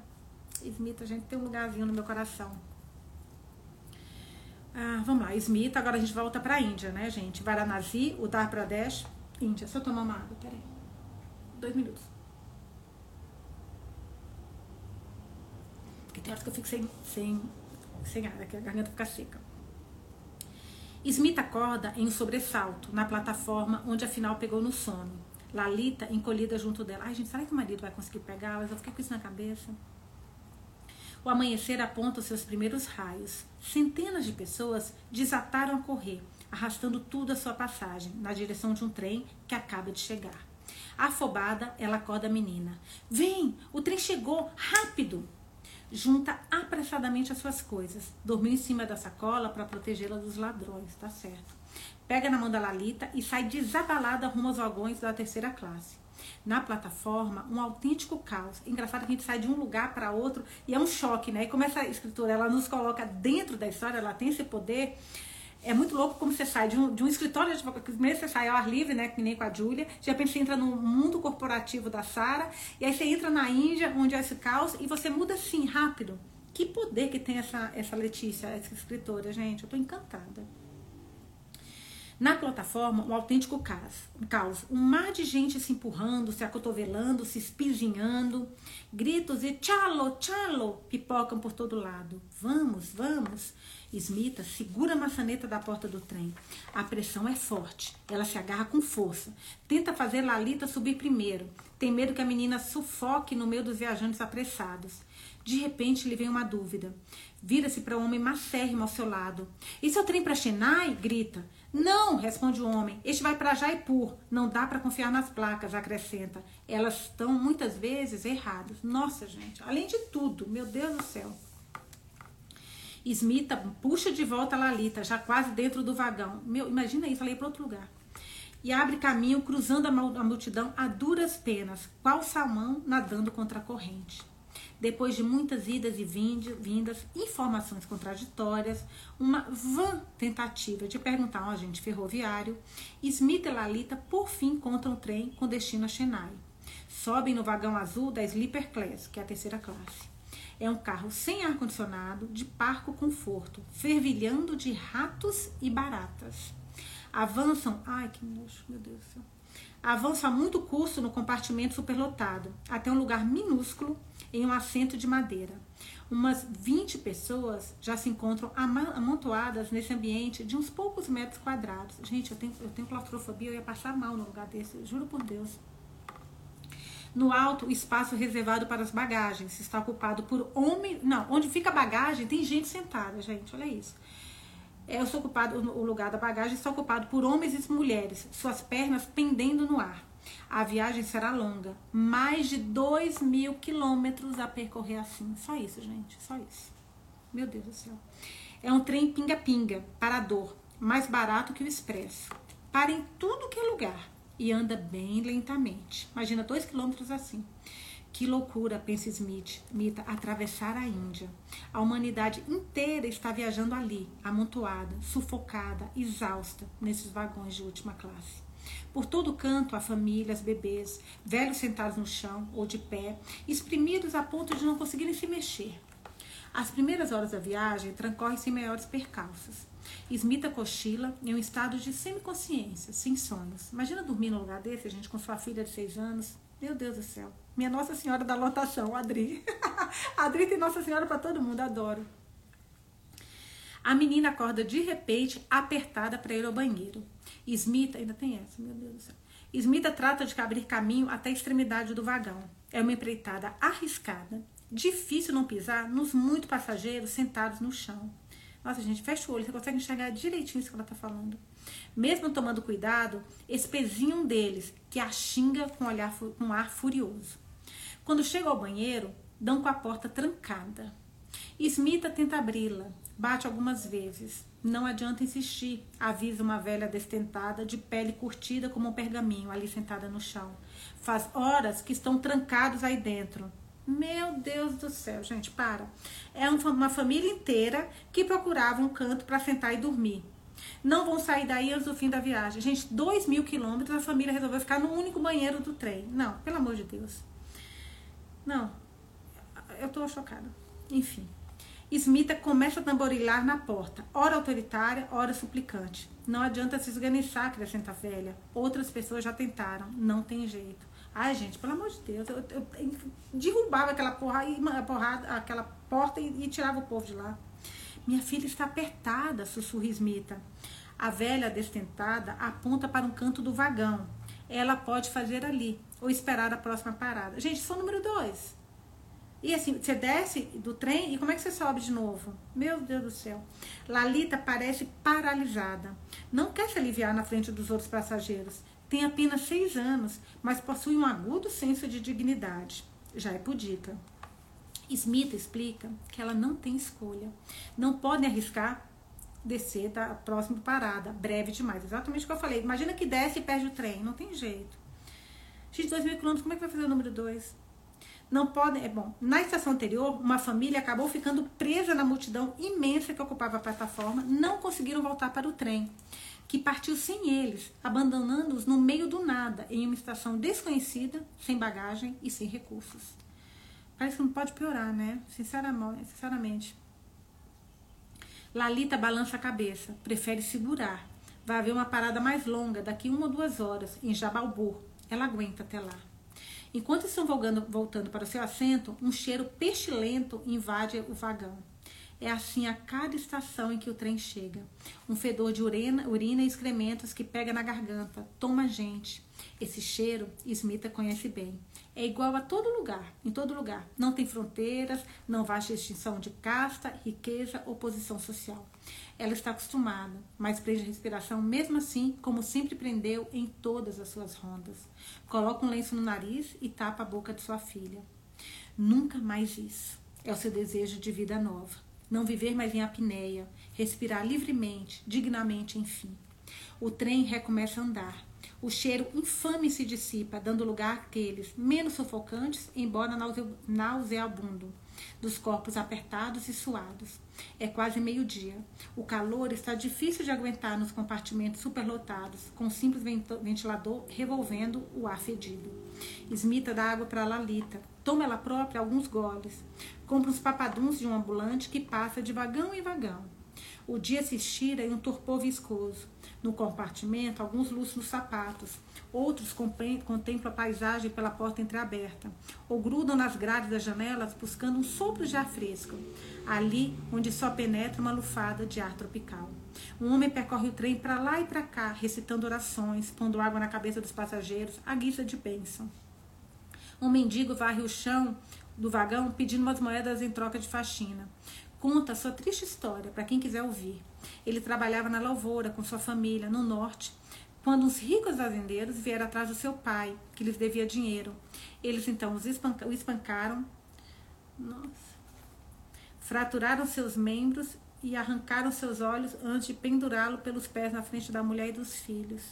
Smita, gente, tem um lugarzinho no meu coração. Ah, vamos lá, Smita. Agora a gente volta pra Índia, né, gente? Varanasi, Uttar Pradesh, Índia. Eu tomar uma água, peraí. Dois minutos. Tem horas que eu fico sem, sem, sem ar, que a garganta fica seca. Smith acorda em um sobressalto, na plataforma onde afinal pegou no sono. Lalita encolhida junto dela. Ai, gente, será que o marido vai conseguir pegá-las? Eu fiquei com isso na cabeça. O amanhecer aponta os seus primeiros raios. Centenas de pessoas desataram a correr, arrastando tudo à sua passagem, na direção de um trem que acaba de chegar. Afobada, ela acorda a menina. Vem, o trem chegou, rápido! junta apressadamente as suas coisas. Dormiu em cima da sacola para protegê-la dos ladrões, tá certo. Pega na mão da Lalita e sai desabalada rumo aos vagões da terceira classe. Na plataforma, um autêntico caos. Engraçado que a gente sai de um lugar para outro e é um choque, né? E como essa escritora ela nos coloca dentro da história, ela tem esse poder é muito louco como você sai de um, de um escritório de advocacia, primeiro você sai ao ar livre, né, que nem com a Júlia, de repente você entra no mundo corporativo da Sara, e aí você entra na Índia, onde é esse caos, e você muda assim, rápido. Que poder que tem essa, essa Letícia, essa escritora, gente, eu tô encantada. Na plataforma, um autêntico caos, caos. Um mar de gente se empurrando, se acotovelando, se espizinhando. Gritos e tchalo, tchalo pipocam por todo lado. Vamos, vamos. Smita segura a maçaneta da porta do trem. A pressão é forte. Ela se agarra com força. Tenta fazer Lalita subir primeiro. Tem medo que a menina sufoque no meio dos viajantes apressados. De repente lhe vem uma dúvida. Vira-se para o homem macérrimo ao seu lado. Esse é o trem para Chennai? grita. Não, responde o homem. Este vai para Jaipur. Não dá para confiar nas placas, acrescenta. Elas estão muitas vezes erradas. Nossa, gente, além de tudo, meu Deus do céu. Smita puxa de volta a Lalita, já quase dentro do vagão. Meu, imagina isso, ia para outro lugar. E abre caminho, cruzando a multidão a duras penas, qual salmão nadando contra a corrente. Depois de muitas idas e vindas, informações contraditórias, uma vã tentativa de perguntar a um agente ferroviário, Smith e Lalita por fim encontram o trem com destino a Chennai. Sobem no vagão azul da Sleeper Class, que é a terceira classe. É um carro sem ar-condicionado, de parco conforto, fervilhando de ratos e baratas. Avançam, ai que nojo, meu Deus do céu. Avança muito custo no compartimento superlotado, até um lugar minúsculo em um assento de madeira. Umas 20 pessoas já se encontram amontoadas nesse ambiente de uns poucos metros quadrados. Gente, eu tenho, eu tenho claustrofobia, eu ia passar mal no lugar desse, juro por Deus. No alto, o espaço reservado para as bagagens está ocupado por homens. Não, onde fica a bagagem tem gente sentada, gente, olha isso. É, ocupado, o lugar da bagagem está ocupado por homens e mulheres, suas pernas pendendo no ar. A viagem será longa, mais de 2 mil quilômetros a percorrer assim. Só isso, gente, só isso. Meu Deus do céu. É um trem pinga-pinga, parador, mais barato que o expresso. Para em tudo que é lugar e anda bem lentamente. Imagina 2 quilômetros assim. Que loucura, pensa Smith, Mita, atravessar a Índia. A humanidade inteira está viajando ali, amontoada, sufocada, exausta, nesses vagões de última classe. Por todo canto há famílias, bebês, velhos sentados no chão ou de pé, espremidos a ponto de não conseguirem se mexer. As primeiras horas da viagem transcorrem sem maiores percalços. Smita cochila em um estado de semiconsciência, sem sonhos. Imagina dormir num lugar desse, gente, com sua filha de seis anos. Meu Deus do céu. Minha Nossa Senhora da Lotação, Adri. [laughs] Adri tem Nossa Senhora para todo mundo, adoro. A menina acorda de repente, apertada para ir ao banheiro. Smita, ainda tem essa, meu Deus do céu. Smita trata de abrir caminho até a extremidade do vagão. É uma empreitada arriscada. Difícil não pisar nos muitos passageiros sentados no chão. Nossa, gente, fecha o olho, você consegue enxergar direitinho isso que ela tá falando. Mesmo tomando cuidado, espezinha um deles, que a xinga com, olhar, com um ar furioso. Quando chega ao banheiro, dão com a porta trancada. Smita tenta abri-la, bate algumas vezes. Não adianta insistir, avisa uma velha destentada, de pele curtida como um pergaminho, ali sentada no chão. Faz horas que estão trancados aí dentro. Meu Deus do céu, gente, para. É uma família inteira que procurava um canto para sentar e dormir. Não vão sair daí antes do fim da viagem. Gente, dois mil quilômetros, a família resolveu ficar no único banheiro do trem. Não, pelo amor de Deus. Não, eu tô chocada. Enfim. Smita começa a tamborilar na porta, ora autoritária, ora suplicante. Não adianta se esganiçar, acrescenta a velha. Outras pessoas já tentaram, não tem jeito. Ai, gente, pelo amor de Deus, eu, eu, eu derrubava aquela, porra, porrada, aquela porta e, e, tirava o povo de lá. Minha filha está apertada, sussurra Smita. A velha destentada aponta para um canto do vagão. Ela pode fazer ali, ou esperar a próxima parada. Gente, sou número dois. E assim, você desce do trem e como é que você sobe de novo? Meu Deus do céu. Lalita parece paralisada. Não quer se aliviar na frente dos outros passageiros. Tem apenas seis anos, mas possui um agudo senso de dignidade. Já é pudica. Smith explica que ela não tem escolha. Não podem arriscar descer da próxima parada, breve demais. Exatamente o que eu falei. Imagina que desce e perde o trem. Não tem jeito. Gente, dois mil quilômetros, como é que vai fazer o número dois? Não podem. É bom. Na estação anterior, uma família acabou ficando presa na multidão imensa que ocupava a plataforma, não conseguiram voltar para o trem, que partiu sem eles, abandonando-os no meio do nada, em uma estação desconhecida, sem bagagem e sem recursos. Parece que não pode piorar, né? Sinceramente. Lalita balança a cabeça, prefere segurar. Vai haver uma parada mais longa, daqui uma ou duas horas, em Jabalbur. Ela aguenta até lá. Enquanto estão voltando, voltando para o seu assento, um cheiro pestilento invade o vagão. É assim a cada estação em que o trem chega. Um fedor de urina, urina e excrementos que pega na garganta, toma gente. Esse cheiro, Smita conhece bem. É igual a todo lugar, em todo lugar. Não tem fronteiras, não vasta distinção de casta, riqueza ou posição social. Ela está acostumada, mas prende a respiração mesmo assim, como sempre prendeu em todas as suas rondas. Coloca um lenço no nariz e tapa a boca de sua filha. Nunca mais isso. É o seu desejo de vida nova. Não viver mais em apneia, respirar livremente, dignamente, enfim. O trem recomeça a andar. O cheiro infame se dissipa, dando lugar àqueles menos sufocantes, embora nauseabundo dos corpos apertados e suados. É quase meio-dia. O calor está difícil de aguentar nos compartimentos superlotados, com um simples ventilador revolvendo o ar fedido. Smita dá água para Lalita. Toma ela própria alguns goles. Compra os papaduns de um ambulante que passa de vagão em vagão. O dia se estira em um torpor viscoso. No compartimento, alguns lustram sapatos, outros contemplam a paisagem pela porta entreaberta, ou grudam nas grades das janelas buscando um sopro de ar fresco, ali onde só penetra uma lufada de ar tropical. Um homem percorre o trem para lá e para cá, recitando orações, pondo água na cabeça dos passageiros, à guisa de bênção. Um mendigo varre o chão do vagão pedindo umas moedas em troca de faxina. Conta sua triste história para quem quiser ouvir. Ele trabalhava na lavoura com sua família no norte, quando uns ricos fazendeiros vieram atrás do seu pai, que lhes devia dinheiro. Eles então o espancaram, nossa, fraturaram seus membros e arrancaram seus olhos antes de pendurá-lo pelos pés na frente da mulher e dos filhos.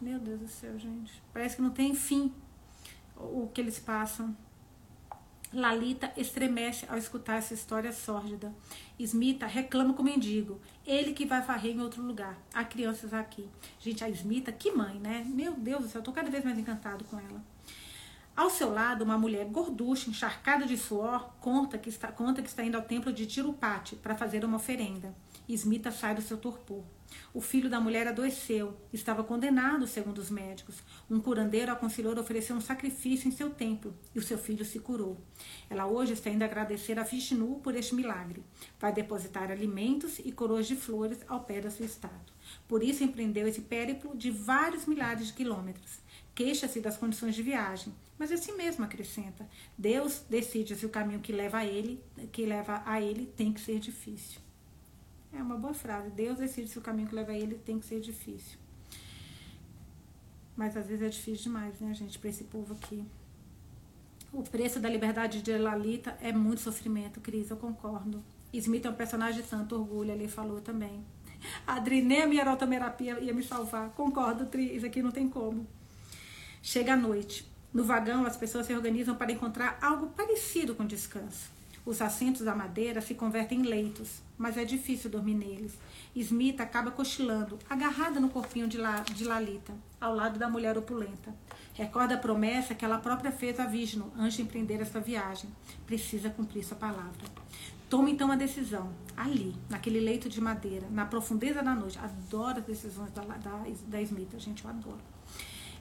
Meu Deus do céu, gente. Parece que não tem fim o que eles passam. Lalita estremece ao escutar essa história sórdida. Smita reclama com o mendigo. Ele que vai varrer em outro lugar. Há crianças aqui. Gente, a Smita, que mãe, né? Meu Deus do céu, eu tô cada vez mais encantado com ela. Ao seu lado, uma mulher gorducha, encharcada de suor, conta que está, conta que está indo ao templo de Tirupati para fazer uma oferenda. Smita sai do seu torpor. O filho da mulher adoeceu, estava condenado, segundo os médicos. Um curandeiro aconselhou a oferecer um sacrifício em seu templo e o seu filho se curou. Ela hoje está indo agradecer a Vishnu por este milagre. Vai depositar alimentos e coroas de flores ao pé da sua estátua. Por isso empreendeu esse périplo de vários milhares de quilômetros. Queixa-se das condições de viagem, mas assim mesmo acrescenta. Deus decide se o caminho que leva a ele, que leva a ele tem que ser difícil. É uma boa frase. Deus decide se o caminho que leva a ele tem que ser difícil. Mas às vezes é difícil demais, né, gente, para esse povo aqui. O preço da liberdade de Lalita é muito sofrimento, Cris, eu concordo. Smith é um personagem santo, orgulho, ele falou também. Adri, nem a minha arotomerapia ia me salvar. Concordo, Tri, aqui não tem como. Chega a noite. No vagão, as pessoas se organizam para encontrar algo parecido com descanso. Os assentos da madeira se convertem em leitos, mas é difícil dormir neles. Smith acaba cochilando, agarrada no corpinho de, La, de Lalita, ao lado da mulher opulenta. Recorda a promessa que ela própria fez a Vishnu antes de empreender essa viagem. Precisa cumprir sua palavra. Toma então a decisão, ali, naquele leito de madeira, na profundeza da noite. Adoro as decisões da, da, da gente, eu adoro.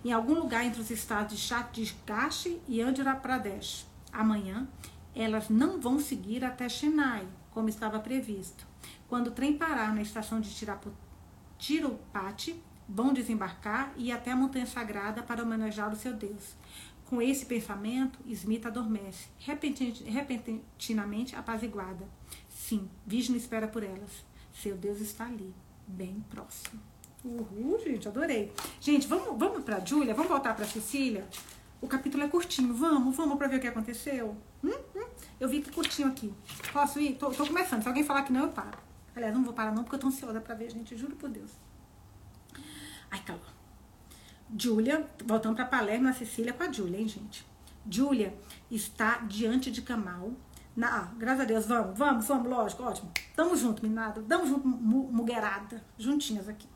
Em algum lugar entre os estados de Chhattisgarh e Andhra Pradesh. Amanhã, elas não vão seguir até Chennai, como estava previsto. Quando o trem parar na estação de Tirupati, vão desembarcar e ir até a Montanha Sagrada para homenagear o seu Deus. Com esse pensamento, Smith adormece, repentinamente apaziguada. Sim, Vishnu espera por elas. Seu Deus está ali, bem próximo. Uhul, gente, adorei. Gente, vamos, vamos para Júlia, vamos voltar para Cecília. O capítulo é curtinho, vamos, vamos para ver o que aconteceu. Hum, hum. Eu vi que curtinho aqui. Posso ir? Tô, tô, começando. Se alguém falar que não, eu paro. Aliás, não vou parar não, porque eu tô ansiosa pra ver, gente. Juro por Deus. Ai, calma. Júlia, voltando pra Palermo, a Cecília com a Júlia, hein, gente? Júlia está diante de Camal. Na, ah, graças a Deus, vamos, vamos, vamos, lógico, ótimo. Tamo junto, minada. Tamo junto, muguerada. Juntinhas aqui.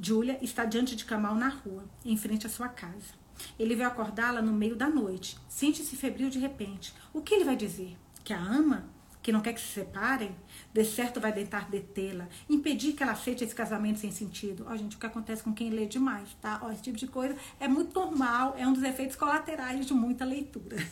Júlia está diante de Camal na rua, em frente à sua casa. Ele veio acordá-la no meio da noite. Sente-se febril de repente. O que ele vai dizer? Que a ama? Que não quer que se separem? De certo vai tentar detê-la, impedir que ela aceite esse casamento sem sentido. Ó, gente, o que acontece com quem lê demais, tá? Ó, esse tipo de coisa é muito normal, é um dos efeitos colaterais de muita leitura. [laughs]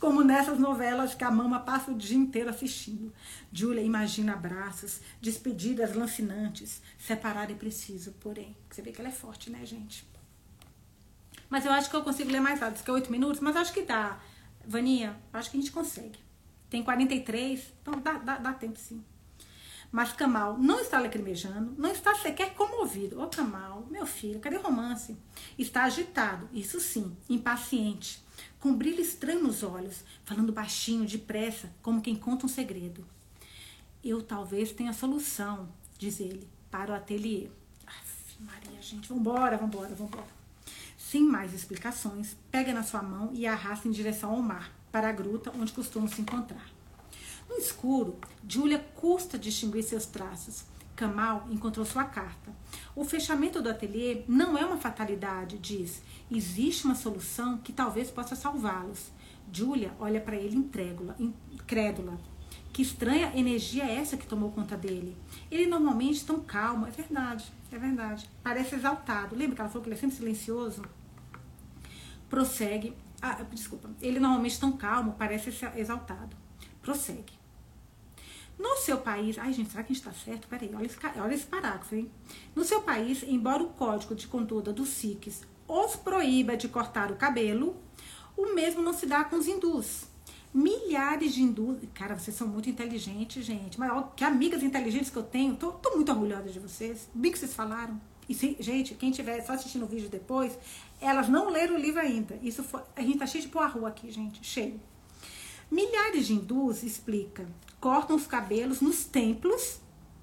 Como nessas novelas que a mama passa o dia inteiro assistindo. Julia imagina abraços, despedidas lancinantes. Separar é preciso, porém. Você vê que ela é forte, né, gente? Mas eu acho que eu consigo ler mais rápido, que é 8 minutos, mas acho que dá. Vaninha, acho que a gente consegue. Tem 43, então dá, dá, dá tempo sim. Mas Kamal não está lacrimejando, não está sequer comovido. Ô Kamal, meu filho, cadê o romance? Está agitado, isso sim, impaciente, com um brilho estranho nos olhos, falando baixinho, depressa, como quem conta um segredo. Eu talvez tenha a solução, diz ele, para o ateliê. Aff, Maria, gente, vambora, vambora, vambora. Sem mais explicações, pega na sua mão e arrasta em direção ao mar, para a gruta onde costumam se encontrar. No escuro, Julia custa distinguir seus traços. Kamal encontrou sua carta. O fechamento do ateliê não é uma fatalidade, diz. Existe uma solução que talvez possa salvá-los. Julia olha para ele incrédula. Que estranha energia é essa que tomou conta dele? Ele normalmente tão calmo, é verdade, é verdade. Parece exaltado. Lembra que ela falou que ele é sempre silencioso? Prossegue. Ah, desculpa. Ele normalmente tão calmo, parece exaltado. Prossegue. No seu país, ai gente, será que a gente está certo? Peraí, olha esse, olha esse parágrafo, hein? No seu país, embora o código de conduta dos Sikhs os proíba de cortar o cabelo, o mesmo não se dá com os hindus. Milhares de hindus. Cara, vocês são muito inteligentes, gente. Mas ó, que amigas inteligentes que eu tenho. Tô, tô muito orgulhosa de vocês. Bem que vocês falaram. E se, gente, quem estiver só assistindo o vídeo depois, elas não leram o livro ainda. Isso foi, a gente tá cheio de rua aqui, gente. Cheio. Milhares de hindus, explica, cortam os cabelos nos templos.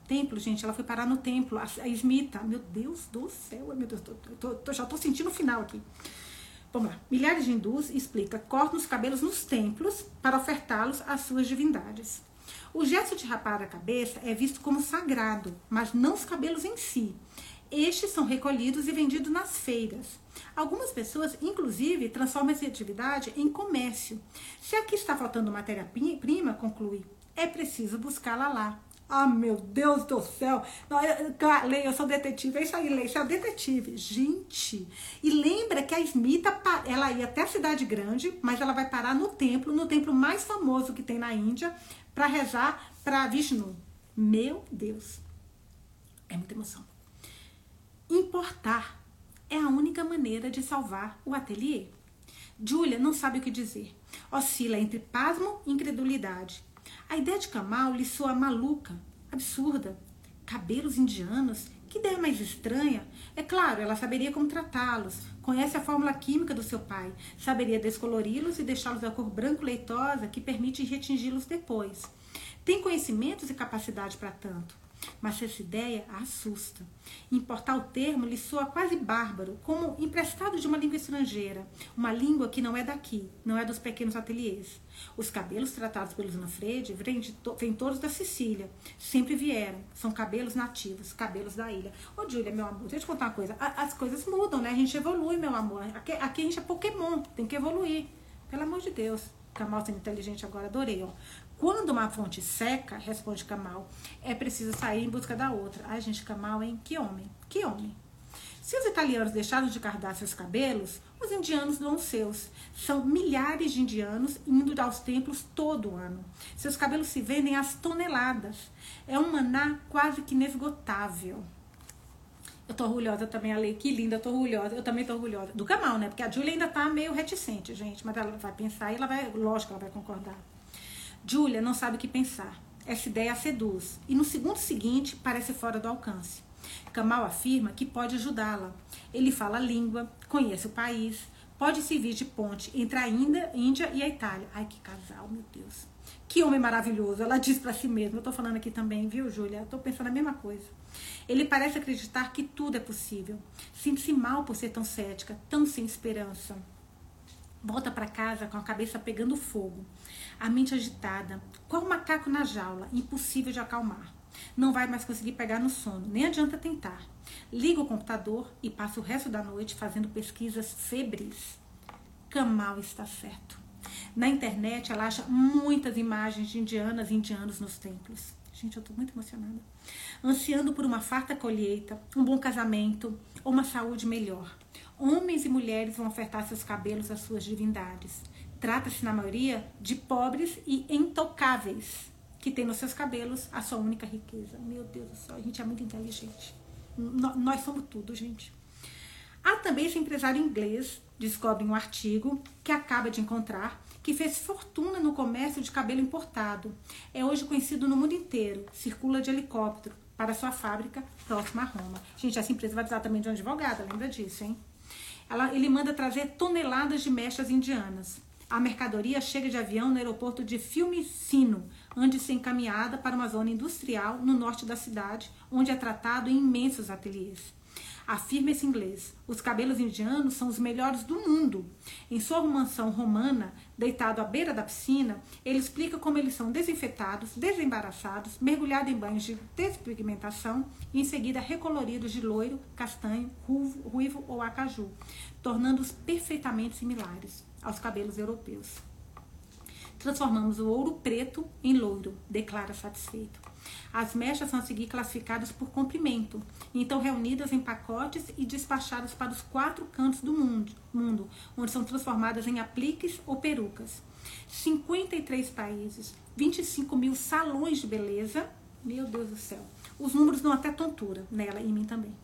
Templo, gente, ela foi parar no templo, a, a. Meu Deus do céu, meu Deus, tô, tô, tô, já tô sentindo o final aqui. Vamos lá. Milhares de hindus, explica, cortam os cabelos nos templos para ofertá-los às suas divindades. O gesto de rapar a cabeça é visto como sagrado, mas não os cabelos em si. Estes são recolhidos e vendidos nas feiras. Algumas pessoas, inclusive, transformam essa atividade em comércio. Se aqui está faltando matéria-prima, conclui, é preciso buscá-la lá. Ah, meu Deus do céu. Lei, eu sou detetive. É isso aí, Lei, você é detetive. Gente, e lembra que a Smita, ela ia até a cidade grande, mas ela vai parar no templo, no templo mais famoso que tem na Índia, para rezar para Vishnu. Meu Deus. É muita emoção. Importar é a única maneira de salvar o ateliê. Julia não sabe o que dizer. Oscila entre pasmo e incredulidade. A ideia de Kamal lhe soa maluca, absurda. Cabelos indianos? Que ideia mais estranha. É claro, ela saberia como tratá-los, conhece a fórmula química do seu pai, saberia descolori-los e deixá-los da cor branco leitosa que permite retingi-los depois. Tem conhecimentos e capacidade para tanto. Mas essa ideia a assusta. Importar o termo lhe soa quase bárbaro, como emprestado de uma língua estrangeira, uma língua que não é daqui, não é dos pequenos ateliês. Os cabelos tratados pelo Zanfredi vêm, to, vêm todos da Sicília, sempre vieram, são cabelos nativos, cabelos da ilha. Ô, Júlia, meu amor, deixa eu te contar uma coisa. as coisas mudam, né? A gente evolui, meu amor. Aqui, aqui a gente é Pokémon, tem que evoluir. Pelo amor de Deus. Kamal sendo inteligente agora, adorei, ó. Quando uma fonte seca, responde Kamal, é preciso sair em busca da outra. Ai, gente, Kamal, hein? Que homem, que homem. Se os italianos deixaram de cardar seus cabelos, os indianos dão seus. São milhares de indianos indo aos templos todo ano. Seus cabelos se vendem às toneladas. É um maná quase que inesgotável. Eu tô orgulhosa também, a Lei, que linda, eu tô orgulhosa. Eu também tô orgulhosa. Do Kamal, né? Porque a Julia ainda tá meio reticente, gente. Mas ela vai pensar e ela vai, lógico, ela vai concordar. Julia não sabe o que pensar. Essa ideia a seduz. E no segundo seguinte, parece fora do alcance. Kamal afirma que pode ajudá-la. Ele fala a língua, conhece o país, pode servir de ponte entre a Índia e a Itália. Ai, que casal, meu Deus. Que homem maravilhoso. Ela diz para si mesma. Eu tô falando aqui também, viu, Júlia? Tô pensando a mesma coisa. Ele parece acreditar que tudo é possível. Sente-se mal por ser tão cética, tão sem esperança. Volta para casa com a cabeça pegando fogo a mente agitada, qual macaco na jaula, impossível de acalmar. Não vai mais conseguir pegar no sono, nem adianta tentar. Liga o computador e passa o resto da noite fazendo pesquisas febris. Kamal está certo. Na internet ela acha muitas imagens de indianas e indianos nos templos. Gente, eu estou muito emocionada. Ansiando por uma farta colheita, um bom casamento ou uma saúde melhor. Homens e mulheres vão ofertar seus cabelos às suas divindades. Trata-se, na maioria, de pobres e intocáveis, que têm nos seus cabelos a sua única riqueza. Meu Deus do céu, a gente é muito inteligente. nós somos tudo, gente. Há também esse empresário inglês, descobre um artigo que acaba de encontrar, que fez fortuna no comércio de cabelo importado. É hoje conhecido no mundo inteiro, circula de helicóptero para sua fábrica próxima a Roma. Gente, essa empresa vai precisar também de um advogado, lembra disso, hein? Ela, ele manda trazer toneladas de mechas indianas. A mercadoria chega de avião no aeroporto de Fiumicino, antes de ser encaminhada para uma zona industrial no norte da cidade, onde é tratado em imensos ateliês. Afirma esse inglês: os cabelos indianos são os melhores do mundo. Em sua mansão romana, deitado à beira da piscina, ele explica como eles são desinfetados, desembaraçados, mergulhados em banhos de despigmentação e em seguida recoloridos de loiro, castanho, ruivo, ruivo ou acaju, tornando-os perfeitamente similares aos cabelos europeus. Transformamos o ouro preto em louro, declara satisfeito. As mechas são a seguir classificadas por comprimento, então reunidas em pacotes e despachadas para os quatro cantos do mundo, mundo onde são transformadas em apliques ou perucas. 53 países, 25 mil salões de beleza. Meu Deus do céu. Os números dão até tontura nela e em mim também.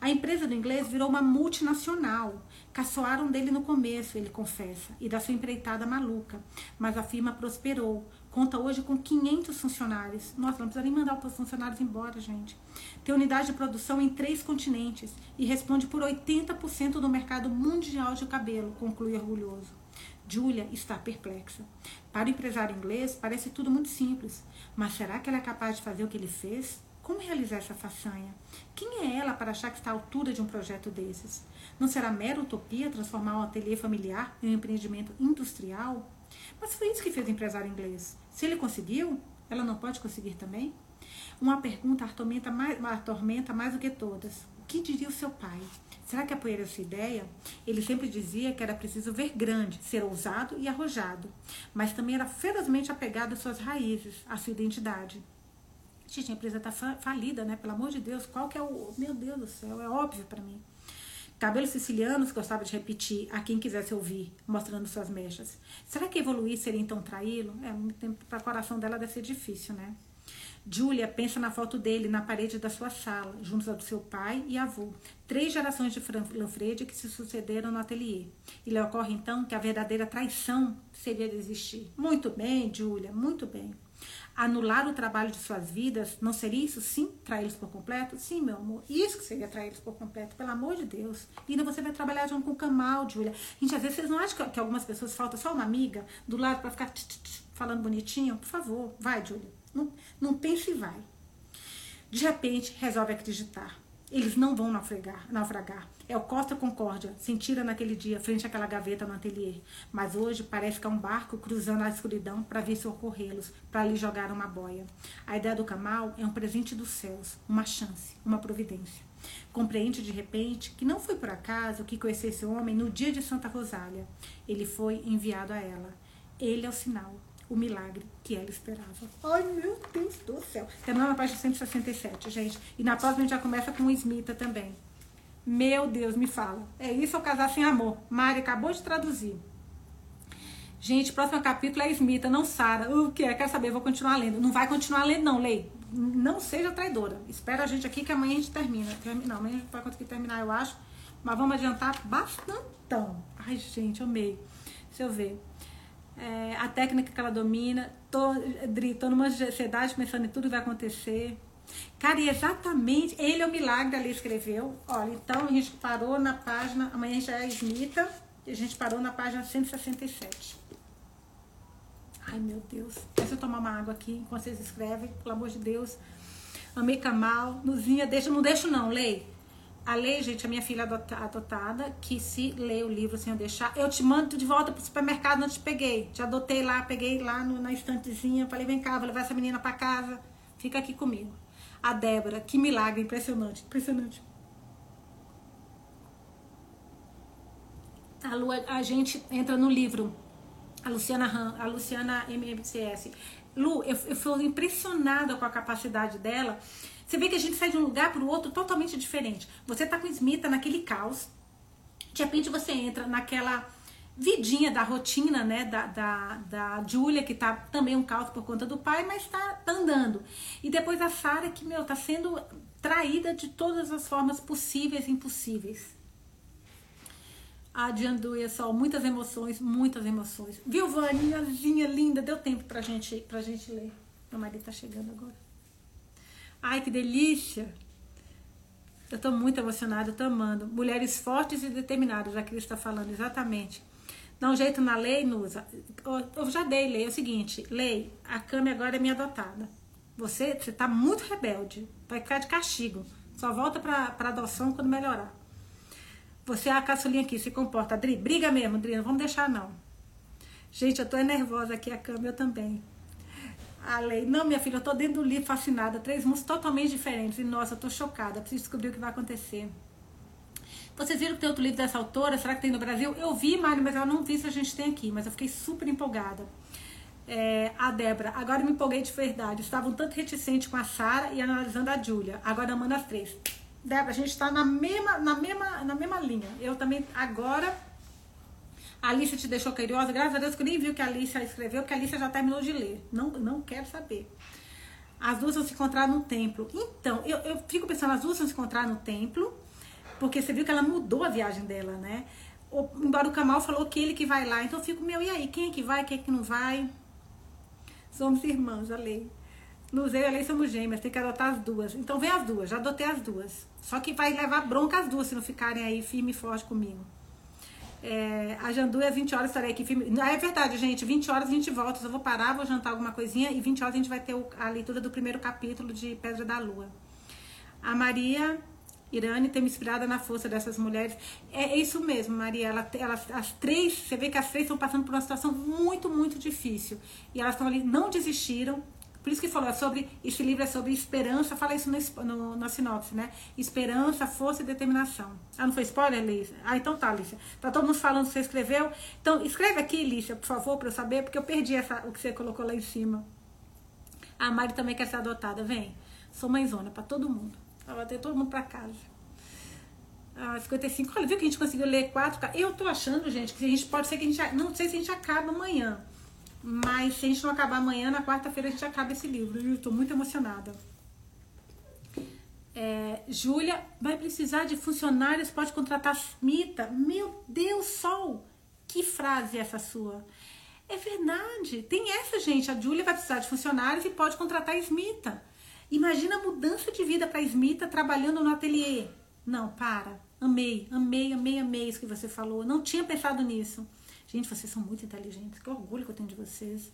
A empresa do inglês virou uma multinacional. Caçoaram dele no começo, ele confessa, e da sua empreitada maluca. Mas a firma prosperou. Conta hoje com 500 funcionários. Nossa, não precisa nem mandar os funcionários embora, gente. Tem unidade de produção em três continentes e responde por 80% do mercado mundial de cabelo, conclui orgulhoso. Julia está perplexa. Para o empresário inglês, parece tudo muito simples. Mas será que ela é capaz de fazer o que ele fez? Como realizar essa façanha? Quem é ela para achar que está à altura de um projeto desses? Não será mera utopia transformar um ateliê familiar em um empreendimento industrial? Mas foi isso que fez o empresário inglês. Se ele conseguiu, ela não pode conseguir também? Uma pergunta atormenta mais, atormenta mais do que todas. O que diria o seu pai? Será que apoiaria essa ideia? Ele sempre dizia que era preciso ver grande, ser ousado e arrojado, mas também era ferozmente apegado às suas raízes, à sua identidade. Gente, a empresa está falida, né? Pelo amor de Deus, qual que é o. Meu Deus do céu, é óbvio para mim. Cabelos sicilianos, gostava de repetir a quem quisesse ouvir, mostrando suas mechas. Será que evoluir seria então traí-lo? É, muito tempo para o coração dela deve ser difícil, né? Julia pensa na foto dele na parede da sua sala, junto ao do seu pai e avô. Três gerações de Lanfredi que se sucederam no ateliê. E lhe ocorre então que a verdadeira traição seria desistir. Muito bem, Julia, muito bem anular o trabalho de suas vidas, não seria isso sim traí-los por completo? Sim, meu amor, isso que seria traí-los por completo, pelo amor de Deus. E ainda você vai trabalhar junto com o Kamal, Julia. Gente, às vezes vocês não acham que, algumas pessoas falta só uma amiga do lado para ficar tch, tch, tch, falando bonitinho? Por favor, vai, Julia. Não, não pense e vai. De repente, resolve acreditar. Eles não vão naufragar. naufragar. É o Costa Concórdia, sentira naquele dia, frente àquela gaveta no ateliê. Mas hoje parece que é um barco cruzando a escuridão para vir socorrê-los, para lhe jogar uma boia. A ideia do Camal é um presente dos céus, uma chance, uma providência. Compreende de repente que não foi por acaso que conheceu esse homem no dia de Santa Rosália. Ele foi enviado a ela. Ele é o sinal, o milagre que ela esperava. Ai, meu Deus do céu. Terminando na página 167, gente. E na próxima a gente já começa com o Smita também. Meu Deus, me fala. É isso ou casar sem amor? Mari acabou de traduzir. Gente, próximo capítulo é Smita, não Sara. O que é? Quer saber? Vou continuar lendo. Não vai continuar lendo, não, Lei. Não seja traidora. Espera a gente aqui que amanhã a gente termina. Não, amanhã a gente vai conseguir terminar, eu acho. Mas vamos adiantar bastantão. Ai, gente, amei. Deixa eu ver. É, a técnica que ela domina. Tô, Dri, tô numa ansiedade pensando em tudo que vai acontecer. Cara, e exatamente, ele é o milagre ali escreveu. Olha, então a gente parou na página, amanhã já é Smita, e a gente parou na página 167. Ai, meu Deus. Deixa eu tomar uma água aqui enquanto vocês escrevem, pelo amor de Deus. Amei Kamal, Nuzinha, deixa, não deixo não, lei. A lei, gente, a minha filha adotada, que se lê o livro sem eu deixar, eu te mando de volta pro supermercado, não te peguei. Te adotei lá, peguei lá no, na estantezinha, falei, vem cá, vou levar essa menina para casa, fica aqui comigo. A Débora, que milagre, impressionante, impressionante. A, Lu, a gente entra no livro, a Luciana Han, a Luciana MMCS. Lu, eu, eu fui impressionada com a capacidade dela. Você vê que a gente sai de um lugar para o outro totalmente diferente. Você tá com Smita naquele caos, de repente você entra naquela vidinha da rotina, né, da, da, da Julia, que tá também um caos por conta do pai, mas tá, tá andando. E depois a Sara, que, meu, tá sendo traída de todas as formas possíveis e impossíveis. A Dianduia Sol, muitas emoções, muitas emoções. Viu, Vaninhazinha linda, deu tempo pra gente, pra gente ler. Meu marido tá chegando agora. Ai, que delícia! Eu tô muito emocionada, tô amando. Mulheres fortes e determinadas, a Cris está falando, exatamente. Dá um jeito na lei, Nusa. Eu já dei lei. É o seguinte, lei, a Cami agora é minha adotada. Você, você tá muito rebelde. Vai ficar de castigo. Só volta pra adoção quando melhorar. Você é a caçulinha aqui, se comporta. Adri, briga mesmo, Adri, não vamos deixar não. Gente, eu tô nervosa aqui, a Cami, eu também. A lei, não, minha filha, eu tô dentro do livro fascinada. Três mundos totalmente diferentes. E nossa, eu tô chocada. Preciso descobrir o que vai acontecer. Vocês viram que tem outro livro dessa autora? Será que tem no Brasil? Eu vi, Mário, mas eu não vi se a gente tem aqui. Mas eu fiquei super empolgada. É, a Débora, agora me empolguei de verdade. Estavam tanto reticentes com a Sara e analisando a Júlia. Agora manda as três. Débora, a gente está na mesma, na, mesma, na mesma linha. Eu também, agora. A Alicia te deixou curiosa? Graças a Deus que eu nem vi o que a Alicia escreveu, porque a Alicia já terminou de ler. Não, não quero saber. As duas vão se encontrar no templo. Então, eu, eu fico pensando, as duas vão se encontrar no templo, porque você viu que ela mudou a viagem dela, né? O, embora o Kamal falou que ele que vai lá. Então eu fico, meu, e aí? Quem é que vai? Quem é que não vai? Somos irmãs, a lei. Luz e a lei somos gêmeas, tem que adotar as duas. Então vem as duas, já adotei as duas. Só que vai levar bronca as duas se não ficarem aí firme e forte comigo. É, a Jandu é 20 horas estarei aqui firme. É verdade, gente. 20 horas a gente volta. Eu vou parar, vou jantar alguma coisinha e 20 horas a gente vai ter a leitura do primeiro capítulo de Pedra da Lua. A Maria Irane tem me inspirado na força dessas mulheres. É, é isso mesmo, Maria. Ela, ela, as três, você vê que as três estão passando por uma situação muito, muito difícil. E elas estão ali, não desistiram, por isso que falou é sobre esse livro é sobre esperança, fala isso no, no, na sinopse, né? Esperança, força e determinação. Ah, não foi spoiler, Lícia? Ah, então tá, Lícia. Tá todo mundo falando que você escreveu. Então, escreve aqui, Lícia, por favor, para eu saber, porque eu perdi essa, o que você colocou lá em cima. A Mari também quer ser adotada, vem. Sou mãezona para todo mundo. Ela ter todo mundo para casa. Ah, 55. Olha, viu que a gente conseguiu ler quatro. Eu tô achando, gente, que a gente pode ser que a gente. Não sei se a gente acaba amanhã. Mas se a gente não acabar amanhã, na quarta-feira a gente acaba esse livro. Eu estou muito emocionada. É, Júlia, vai precisar de funcionários, pode contratar Smita. Meu Deus, Sol! Que frase é essa sua? É verdade. Tem essa, gente. A Júlia vai precisar de funcionários e pode contratar Smita. Imagina a mudança de vida para Smita trabalhando no ateliê. Não, para. Amei, amei, amei, amei isso que você falou. Não tinha pensado nisso. Gente, vocês são muito inteligentes. Que orgulho que eu tenho de vocês.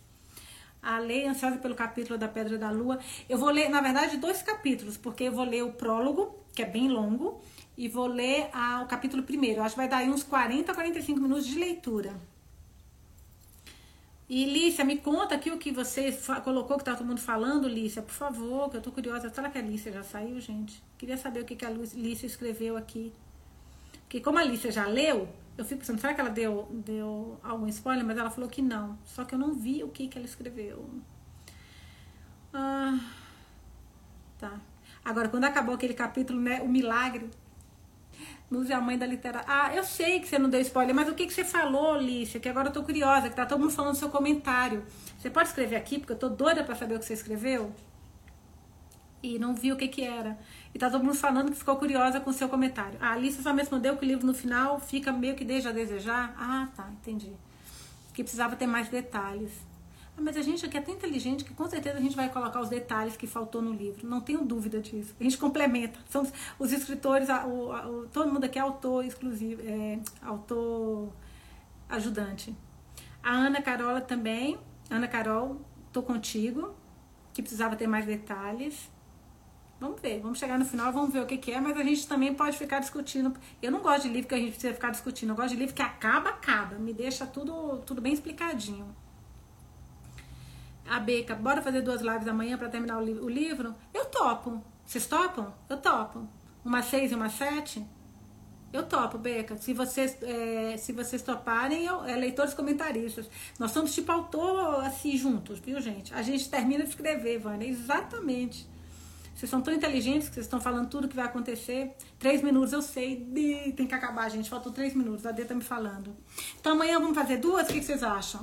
A lei ansiosa pelo capítulo da Pedra da Lua. Eu vou ler, na verdade, dois capítulos, porque eu vou ler o prólogo, que é bem longo, e vou ler a, o capítulo primeiro. Eu acho que vai dar aí uns 40, 45 minutos de leitura. E Lícia, me conta aqui o que você colocou que tá todo mundo falando, Lícia, por favor, que eu tô curiosa. Será que a Lícia já saiu, gente? Queria saber o que, que a Lícia escreveu aqui. Porque como a Lícia já leu, eu fico pensando, será que ela deu, deu algum spoiler? Mas ela falou que não. Só que eu não vi o que, que ela escreveu. Ah, tá. Agora, quando acabou aquele capítulo, né? O milagre. Luz a mãe da literatura. Ah, eu sei que você não deu spoiler, mas o que, que você falou, Lícia? Que agora eu tô curiosa, que tá todo mundo falando do seu comentário. Você pode escrever aqui, porque eu tô doida pra saber o que você escreveu? E não vi o que que era. E tá todo mundo falando que ficou curiosa com o seu comentário. A Alice só me respondeu que o livro no final fica meio que desde a desejar. Ah, tá, entendi. Que precisava ter mais detalhes. Ah, mas a gente aqui é tão inteligente que com certeza a gente vai colocar os detalhes que faltou no livro. Não tenho dúvida disso. A gente complementa. São os escritores, a, o, a, o, todo mundo aqui é autor exclusivo, é, autor ajudante. A Ana Carola também. Ana Carol, tô contigo. Que precisava ter mais detalhes. Vamos ver, vamos chegar no final, vamos ver o que, que, é, mas a gente também pode ficar discutindo. Eu não gosto de livro que a gente precisa ficar discutindo, eu gosto de livro que acaba, acaba, me deixa tudo, tudo bem explicadinho. A Beca, bora fazer duas lives amanhã para terminar o, li o, livro? Eu topo. Vocês topam? Eu topo. Uma seis e uma sete? Eu topo, Beca. Se vocês, é, se vocês toparem, eu, é, leitores comentaristas. Nós somos tipo autor assim juntos, viu, gente? A gente termina de escrever, Vânia. Exatamente. Vocês são tão inteligentes que vocês estão falando tudo que vai acontecer. Três minutos, eu sei. De... Tem que acabar, gente. Faltam três minutos. A D tá me falando. Então amanhã vamos fazer duas? O que vocês acham?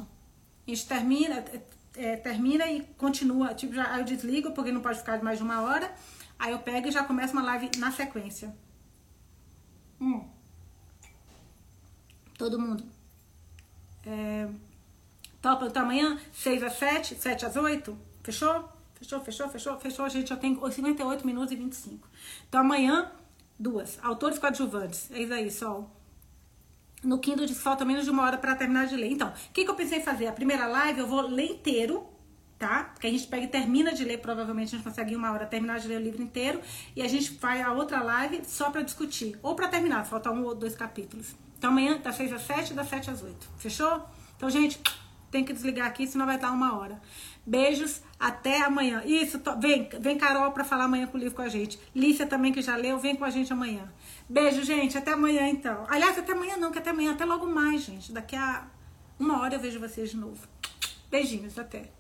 A gente termina, é, é, termina e continua. Tipo, já, aí eu desligo, porque não pode ficar mais de uma hora. Aí eu pego e já começo uma live na sequência. Hum. Todo mundo. É, topa então amanhã? 6 às 7, 7 às 8? Fechou? Fechou, fechou, fechou, fechou. A gente já tem 58 minutos e 25. Então amanhã, duas. Autores coadjuvantes. Eis aí, Sol. No Kindle de falta menos de uma hora para terminar de ler. Então, o que, que eu pensei em fazer? A primeira live eu vou ler inteiro, tá? Porque a gente pega e termina de ler, provavelmente a gente consegue em uma hora terminar de ler o livro inteiro. E a gente vai a outra live só para discutir. Ou para terminar, falta um ou dois capítulos. Então amanhã, das 6 às 7, das 7 às 8. Fechou? Então, gente, tem que desligar aqui, senão vai dar uma hora. Beijos, até amanhã. Isso, vem, vem Carol para falar amanhã com o livro com a gente. Lícia também, que já leu, vem com a gente amanhã. Beijo, gente, até amanhã então. Aliás, até amanhã não, que até amanhã, até logo mais, gente. Daqui a uma hora eu vejo vocês de novo. Beijinhos, até.